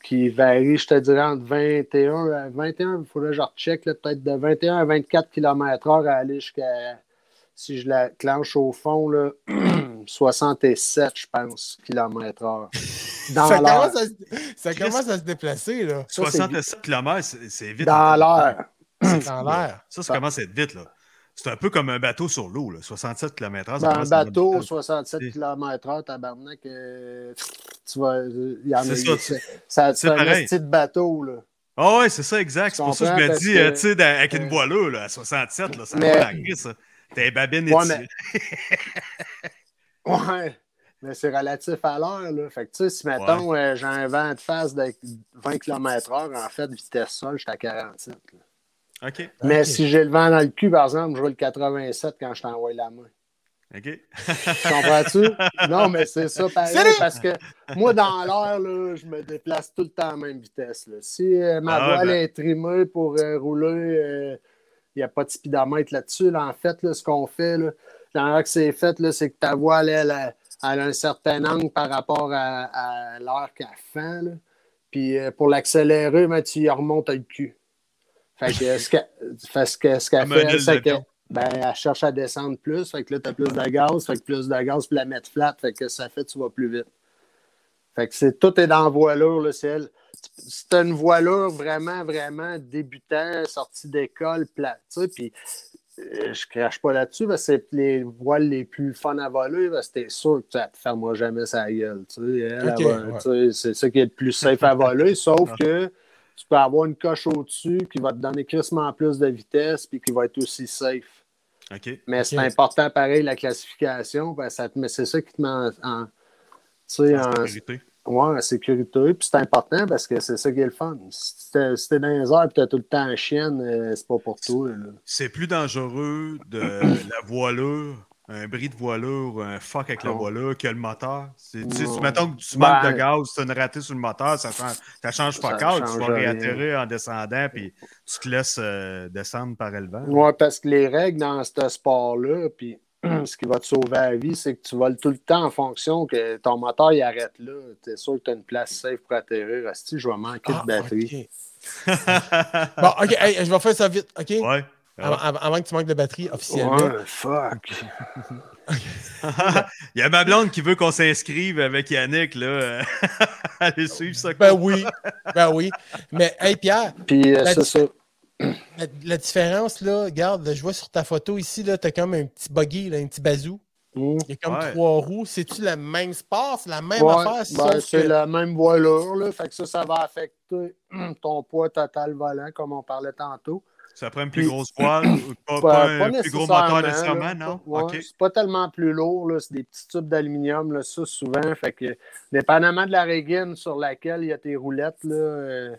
qui varie, je te dirais, entre 21 à 21, il faudrait que je recheck, là, peut-être de 21 à 24 km/h à aller jusqu'à, si je la clenche au fond, là, 67, je pense, km/h. Dans ça, l'air. commence à, se- ça commence à se déplacer, là. Ça, c'est 67 km, c'est c'est vite. Dans l'air. C'est dans l'air. Ça, ça commence à être vite. là. C'est un peu comme un bateau sur l'eau. là. 67 km/h. Ben, un bateau, 67 km/h, tabarnak, euh, tu vas. Il y en a C'est ça, ça, ça, c'est c'est un petit bateau, là. Ah ouais, c'est ça, exact. C'est pour ça que je me dis, que- euh, tu sais, avec une voilure là, à 67, là, ça mais- va la ça. T'es babine Ouais, mais- Ouais. Mais c'est relatif à l'heure, là. Fait que, tu sais, si, mettons, euh, j'ai un vent de face de 20 km/h, en fait, vitesse sol, j'étais à 47. là. OK. Mais si j'ai le vent dans le cul, par exemple, je roule le 87 quand je t'envoie la main. OK. Comprends-tu? non, mais c'est ça pareil, Salut! parce que moi, dans l'air, là, je me déplace tout le temps à la même vitesse. là. Si euh, ma Ah, voile ben. est trimée pour euh, rouler, il n'y a pas de speedomètre là-dessus. là. En fait, là, ce qu'on fait, là, dans que c'est fait, là, c'est que ta voile, elle, elle, elle a un certain angle par rapport à, à l'heure qu'elle fait. là. Puis euh, pour l'accélérer, ben, tu y remontes le cul. Fait que ce qu'elle fait, que- qu'elle c'est que d'avion. ben, elle cherche à descendre plus. Fait que là, tu as plus de gaz. Fait que plus de gaz, puis la mettre flat. Fait que ça fait, tu vas plus vite. Fait que c'est, tout est dans la voilure, là, c'est elle. Si tu une voilure vraiment, vraiment débutant, sortie d'école, plate, tu sais, puis euh, je crache pas là-dessus, parce que c'est les voiles les plus fun à voler, parce que t'es sûr que ça te fermera jamais sa gueule. tu sais. Elle, Ok, elle va- ouais. tu sais, C'est ça qui est le plus safe à voler, sauf que tu peux avoir une coche au-dessus qui va te donner crissement plus de vitesse puis qui va être aussi safe. OK. Mais c'est important, pareil, la classification, que ça te c'est ça qui te met en, en- tu sais, En en- sécurité. Ouais, en sécurité. Puis c'est important parce que c'est ça qui est le fun. Si t'es si t'es dans les airs et t'as tout le temps en chienne, euh, c'est pas pour toi. là. C'est plus dangereux de la voilure, un bris de voilure, un fuck avec la Non. voilure que le moteur. C'est- tu sais, si mettons que tu manques de gaz, tu as une ratée sur le moteur, ça change, ça change pas Ça grave. Tu vas réatterrir en descendant, puis tu te laisses euh, descendre par le vent. Ouais, parce que les règles dans ce sport-là, puis ce qui va te sauver la vie, c'est que tu voles tout le temps en fonction que ton moteur il arrête là. T'es sûr que tu as une place safe pour atterrir. Asti, je vais manquer Ah, de batterie. ok. Bon, OK, hey, je vais faire ça vite, OK? ouais. Avant, avant- avant que tu manques de batterie officiellement. Ouais, fuck. Il y a ma blonde qui veut qu'on s'inscrive avec Yannick, là. Allez suivre ça. Ben oui, ben oui. Mais, hey, Pierre, Puis euh, ça. la, la différence, là, regarde, je vois sur ta photo ici, là, t'as comme un petit buggy, là, un petit bazou. Mm. Il y a comme Ouais. trois roues. C'est-tu le même sport? C'est la même Ouais, affaire? ben, c'est que- la même voilure, là. Fait que ça, ça va affecter ton poids total volant, comme on parlait tantôt. Ça prend une plus Puis- grosse voile, pas, Pas- un pas plus gros moteur nécessairement, non? Ouais. C'est pas tellement plus lourd, là. C'est des petits tubes d'aluminium, là, ça, souvent. Fait que, dépendamment de la régine sur laquelle il y a tes roulettes, là. euh,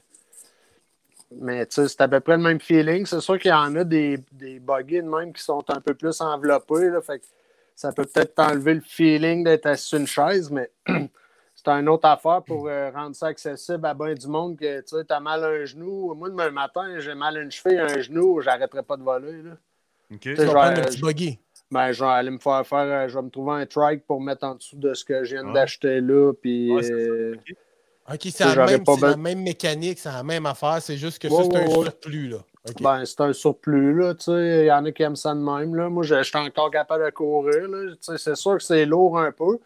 Mais tu sais, c'est à peu près le même feeling. C'est sûr qu'il y en a des, des même qui sont un peu plus enveloppés, là. Fait que ça peut peut-être t'enlever le feeling d'être assis sur une chaise, mais c'est une autre affaire pour euh, rendre ça accessible à bien du monde que tu sais, t'as mal à un genou. Moi, demain matin, j'ai mal à une cheville, un genou, j'arrêterai pas de voler, là. OK. Tu vas je prendre vais- le petit buggy. Ben, je vais aller me faire faire, euh, je vais me trouver un trike pour mettre en dessous de ce que je viens Ah. d'acheter là. Puis, Ouais, euh, OK. C'est la, même, la mécanique, c'est la même affaire. C'est juste que ça, c'est un ouais, surplus, là. Ben, c'est un surplus, là, tu sais. Il y en a qui aiment ça de même, là. Moi, je je suis encore capable de courir, là. Tu sais, c'est sûr que c'est lourd un peu.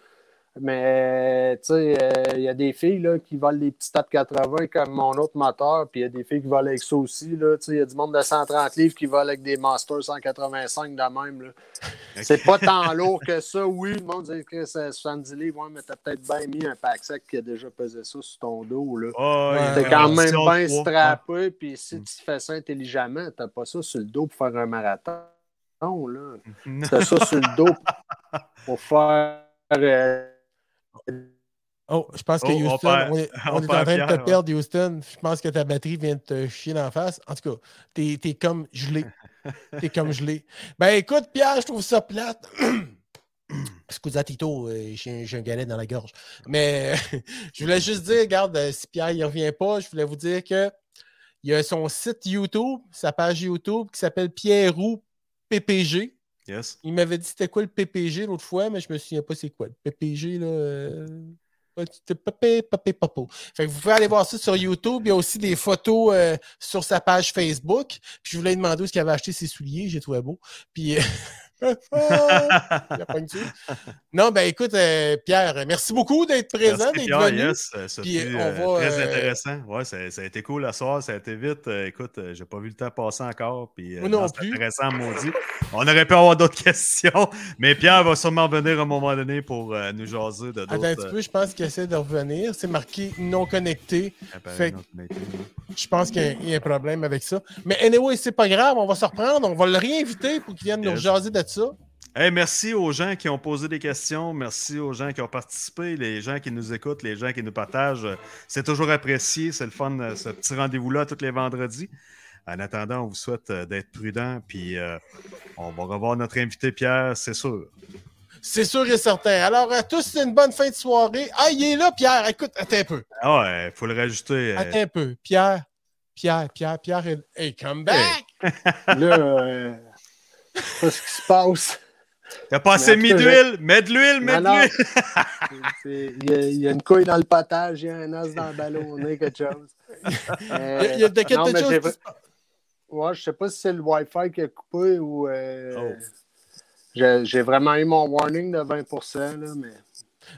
Mais, tu sais, euh, il y a des filles, là, qui volent des petits TAP 80 comme mon autre moteur. Puis, il y a des filles qui volent avec ça aussi, il y a du monde de 130 livres qui volent avec des Masters 185 de même, là. C'est pas tant lourd que ça, oui. Le monde dit que c'est 70 livres, ouais, mais t'as peut-être bien mis un pack sac qui a déjà pesé ça sur ton dos. Là. Ah, T'es quand même bien strappé, puis si tu fais ça intelligemment, t'as pas ça sur le dos pour faire un marathon. Là. T'as ça sur le dos pour faire. euh, Oh, je pense que Oh, on Houston, perd- on est, on on est en train de te ouais. perdre, Houston. Je pense que ta batterie vient de te chier la face. En tout cas, t'es es comme gelé. T'es comme gelé. Ben écoute, Pierre, je trouve ça plate. Excusez Tito, euh, j'ai un galet dans la gorge. Mais je voulais juste dire, regarde, euh, si Pierre ne revient pas, je voulais vous dire que il y a son site YouTube, sa page YouTube qui s'appelle Pierre Roux PPG. Yes. Il m'avait dit c'était quoi le PPG l'autre fois, mais je me souviens pas c'est quoi. Le PPG, là. euh, papé, papé, papo. Fait que vous pouvez aller voir ça sur YouTube. Il y a aussi des photos euh, sur sa page Facebook. Puis je voulais demander où est-ce qu'il avait acheté ses souliers. J'ai trouvé beau. Puis. euh. Non, ben écoute, euh, Pierre, merci beaucoup d'être présent, Merci, d'être Pierre, venu. yes, euh, ça Puis, fut, on euh, va, très euh, intéressant. Ouais, ça, ça a été cool la soirée, ça a été vite. Euh, écoute, euh, j'ai pas vu le temps passer encore. Puis, euh, Moi non c'est plus. intéressant, maudit. On aurait pu avoir d'autres questions, mais Pierre va sûrement venir à un moment donné pour euh, nous jaser de Attends un d'autres. petit peu, je pense qu'il essaie de revenir. C'est marqué non connecté. euh, fait- non connectés. Je pense qu'il y a- il y, a un problème avec ça. Mais anyway, c'est pas grave, on va se reprendre. On va le réinviter pour qu'il vienne nous jaser de ça. Hey, merci aux gens qui ont posé des questions. Merci aux gens qui ont participé, les gens qui nous écoutent, les gens qui nous partagent. C'est toujours apprécié. C'est le fun, euh, ce petit rendez-vous-là tous les vendredis. En attendant, on vous souhaite euh, d'être prudent. Puis euh, on va revoir notre invité Pierre, c'est sûr. C'est sûr et certain. Alors, à tous, c'est une bonne fin de soirée. Ah, il est là, Pierre. Écoute, attends un peu. Ah ouais, faut le rajouter. euh, Attends un peu. Pierre, Pierre, Pierre, Pierre. Hey, come back! là, euh, je sais pas ce qui se passe? T'as pas assez mis d'huile? Mets de l'huile, mets de l'huile. C'est- Il y, a, il y a une couille dans le potage, il y a un os dans le ballonnet, quelque chose. Il y a- il y a de quelque non, mais chose j'ai- qui. Ouais, je sais pas si c'est le Wi-Fi qui a coupé ou. euh, Oh. j'ai- vraiment eu mon warning de 20 là, mais.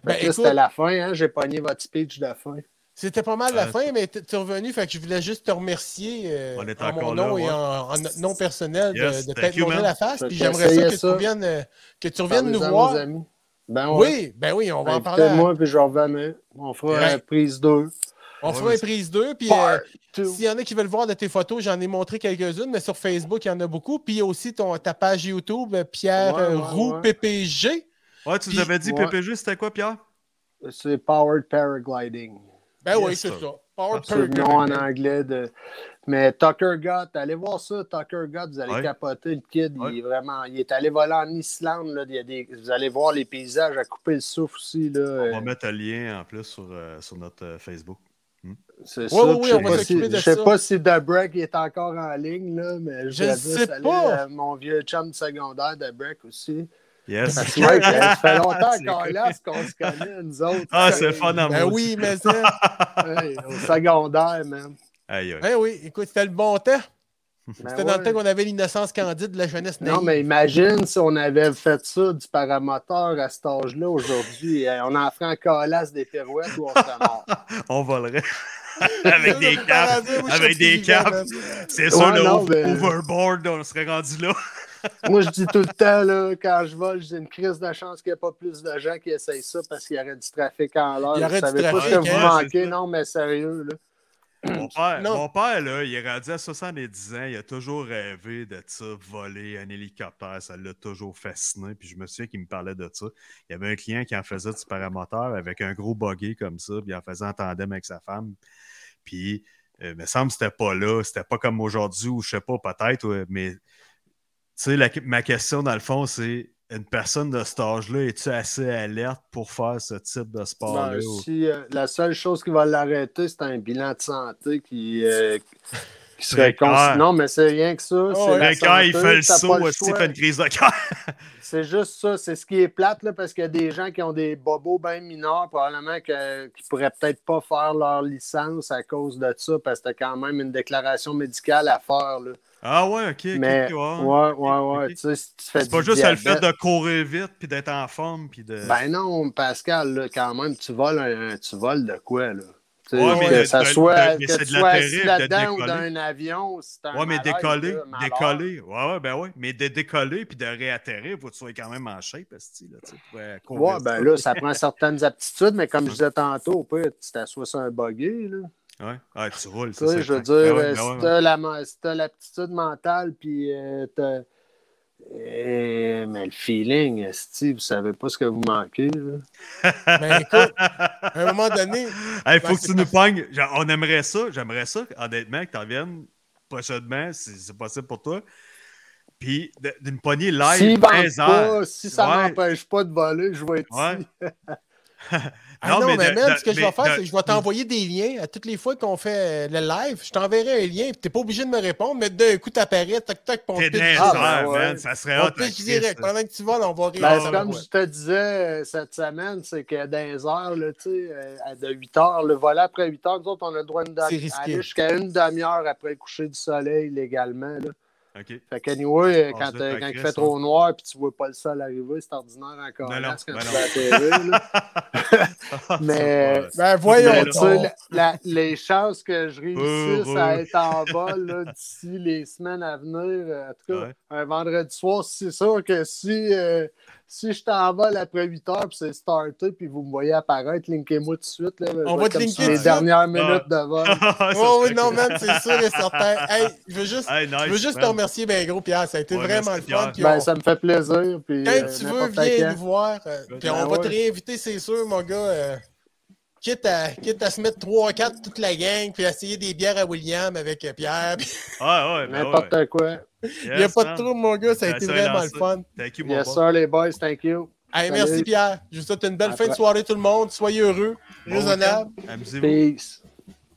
Ben, écoute- c'était la fin, hein? J'ai pogné votre speech de fin. C'était pas mal la Euh, fin, mais tu es revenu, fait que je voulais juste te remercier euh, On est en mon là, nom et ouais. en, en notre nom personnel de- Yes, de, thank t'être you, montré man. la face. Puis j'aimerais ça essayez que ça. tu reviennes, euh, que tu reviennes nous à voir. amis. Ben ouais. Oui, ben oui, on va en parler. à- Invitez-moi, puis je revenais. On fera Ouais. la prise 2. On fera une prise 2. Puis euh, s'il y en a qui veulent voir de tes photos, j'en ai montré quelques-unes, mais sur Facebook, il y en a beaucoup. Puis aussi ton, ta page YouTube, euh, Pierre Ouais, euh, ouais, Roux ouais. PPG. Ouais, tu nous avais dit ouais. PPG, c'était quoi, Pierre? C'est Powered Paragliding. Ben Yes, oui, c'est ça. Power C'est le Perk. nom en anglais de. Mais Tucker Gott, allez voir ça, Tucker Gott, vous allez Ouais. capoter. Le kid, Ouais. il est vraiment. Il est allé voler en Islande. Là. Il y a des... Vous allez voir les paysages à couper le souffle aussi. Là. On va Euh, mettre un lien en plus sur, euh, sur notre euh, Facebook. C'est Ouais, ça. ouais, je sais on va pas s'occuper si- de Je sais pas si The Break est encore en ligne, là, mais Je voudrais sais pas. à mon vieux chum de secondaire, The Break aussi. Yes. Parce que Mike, ça fait longtemps C'est qu'on qu'on se connaît, nous autres. Ah, c'est fun à Ben moi. oui, mais ça. Hey, au secondaire, man. Aïe, aïe. Ben oui, écoute, c'était le bon temps. Ben C'était dans le temps qu'on avait l'innocence candide de la jeunesse Non, mais imagine si on avait fait ça du paramoteur à cet âge-là aujourd'hui. Eh, On en ferait en colasse des pirouettes ou on serait mort. On volerait. avec des capes. Avec des capes. C'est sûr, Ouais, le overboard, on serait rendu là. Moi, je dis tout le temps, là, quand je vole, j'ai une crise de chance qu'il n'y ait pas plus de gens qui essayent ça parce qu'il y aurait du trafic en l'air. Il y aurait Vous du savez pas ce que vous hein, manquez, non, mais sérieux. Là. Mon père, Non. mon père, là, il est rendu à 70 ans. Il a toujours rêvé de ça, voler un hélicoptère. Ça l'a toujours fasciné. Puis je me souviens qu'il me parlait de ça. Il y avait un client qui en faisait du paramoteur avec un gros buggy comme ça. Puis il en faisait en tandem avec sa femme. Puis, euh, il me semble que c'était pas là. C'était pas comme aujourd'hui ou je sais pas, peut-être. ouais, mais, sais, la- ma question dans le fond, c'est une personne de cet âge-là, es-tu assez alerte pour faire ce type de sport-là? Ben, ou- si, euh, la seule chose qui va l'arrêter, c'est un bilan de santé qui, euh, qui serait considéré. Non, mais c'est rien que ça. la Mais quand il fait le saut, le aussi, il fait une crise de cœur. C'est juste ça. C'est ce qui est plate, là, parce qu'il y a des gens qui ont des bobos bien mineurs, probablement que, qui pourraient peut-être pas faire leur licence à cause de ça, parce que t'as quand même une déclaration médicale à faire. Là. Ah ouais, ok, Mais, ok, ouais, ouais. ouais. Tu sais, si C'est pas juste le fait de courir vite puis d'être en forme puis de. Ben non, Pascal, là, quand même, tu voles, un- tu voles de quoi, là? Ouais, mais que ça soit, que tu sois assis de là-dedans ou décoller. d'un avion, un ouais, mais décoller, décoller. Ouais, ouais, ben ouais. Mais de décoller puis de réatterrir, faut que tu sois quand même en shape, esti, là, tu sais, pour euh, Ouais, ben là, ça prend certaines aptitudes, mais comme je disais tantôt, tu t'assois sur un buggy, là. Ouais, ouais, tu roules, Tu ça. je veux dire, euh, si t'as si l'aptitude mentale, puis euh, mais le feeling, esti, vous savez pas ce que vous manquez, là. Ben écoute, à un moment donné, Hey, faut Ben, que c'est tu nous pognes. On aimerait ça, j'aimerais ça, honnêtement, que tu viennes prochainement, si c'est possible pour toi. Puis d'une poignée live, S'ils 13 vendent heures. pas, si ça Ouais. m'empêche pas de voler, je vais être Ouais. ici. Ah non, mais, de- de- ce que je mais vais faire, c'est que je vais t'envoyer des liens à toutes les fois qu'on fait euh, le live. Je t'enverrai un lien, puis t'es pas obligé de me répondre, mais d'un coup, t'apparais, tac, tac, T'es pitch. Ah, ben ouais. man. Ça serait On hot. pitch la direct. Pendant que tu voles, on va rire. Ben, c'est ensemble, comme ouais. je te disais euh, cette semaine, c'est que dans les heures, là, tu sais, euh, à de 8 heures, le volet après 8 heures, nous autres, on a le droit de aller jusqu'à une demi-heure après le coucher du soleil légalement. Là. OK. Fait qu'anyway, euh, Ah, quand, euh, quand il fait trop noir et tu vois pas le sol arriver, c'est ordinaire encore non, là, quand ben tu non. vas atterrir. là. Mais- Ben voyons tu sais, la- la- les chances que je réussisse à être en là, d'ici les semaines à venir, euh, en tout cas, Ouais. un vendredi soir, c'est sûr que si, euh, si je t'en vol après 8 heures puis c'est starté puis vous me voyez apparaître, linkez-moi tout de suite. Là, On va te linker les de dernières minutes de vol. Oh oui, non, man, c'est sûr et certain. Hey, je veux juste, Hey, nice, je veux juste te remercier, ben gros, Pierre. Ça a été Ouais, vraiment le fun. Puis Ben, on- ça me fait plaisir. Puis, Quand euh, tu veux, viens quand. nous voir. euh, puis Ben on va te réinviter, c'est sûr, mon gars. euh, quitte, à, quitte à se mettre 3-4 toute la gang, puis essayer des bières à William avec Pierre. puis Ah, ouais, ben N'importe ouais. Il n'y a pas de trouble, mon gars. Ça a Ben, été vraiment le fun. Thank you, mon Yes, sir, les boys. Thank you. Hey, merci, Pierre. Je vous souhaite une belle fin de soirée, tout le monde. Soyez heureux, Bon raisonnable. week-end. Amusez-vous. Peace.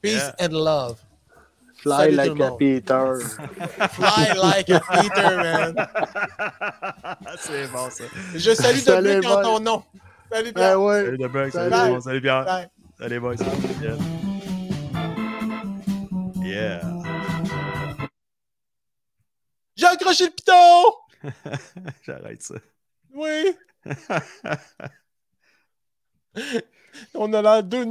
Peace Yeah. and love. Fly Salut like a. Peter. Fly like a Peter, man. C'est bon, ça. Je salue de Salut, plus en ton nom. Salut, Ah Pierre. ouais. Salut, Break. Salut, Salut. Salut, Pierre. Bye. Salut, boys. Yeah. Yeah. J'ai accroché le piton! J'arrête ça. Oui! On a l'air deux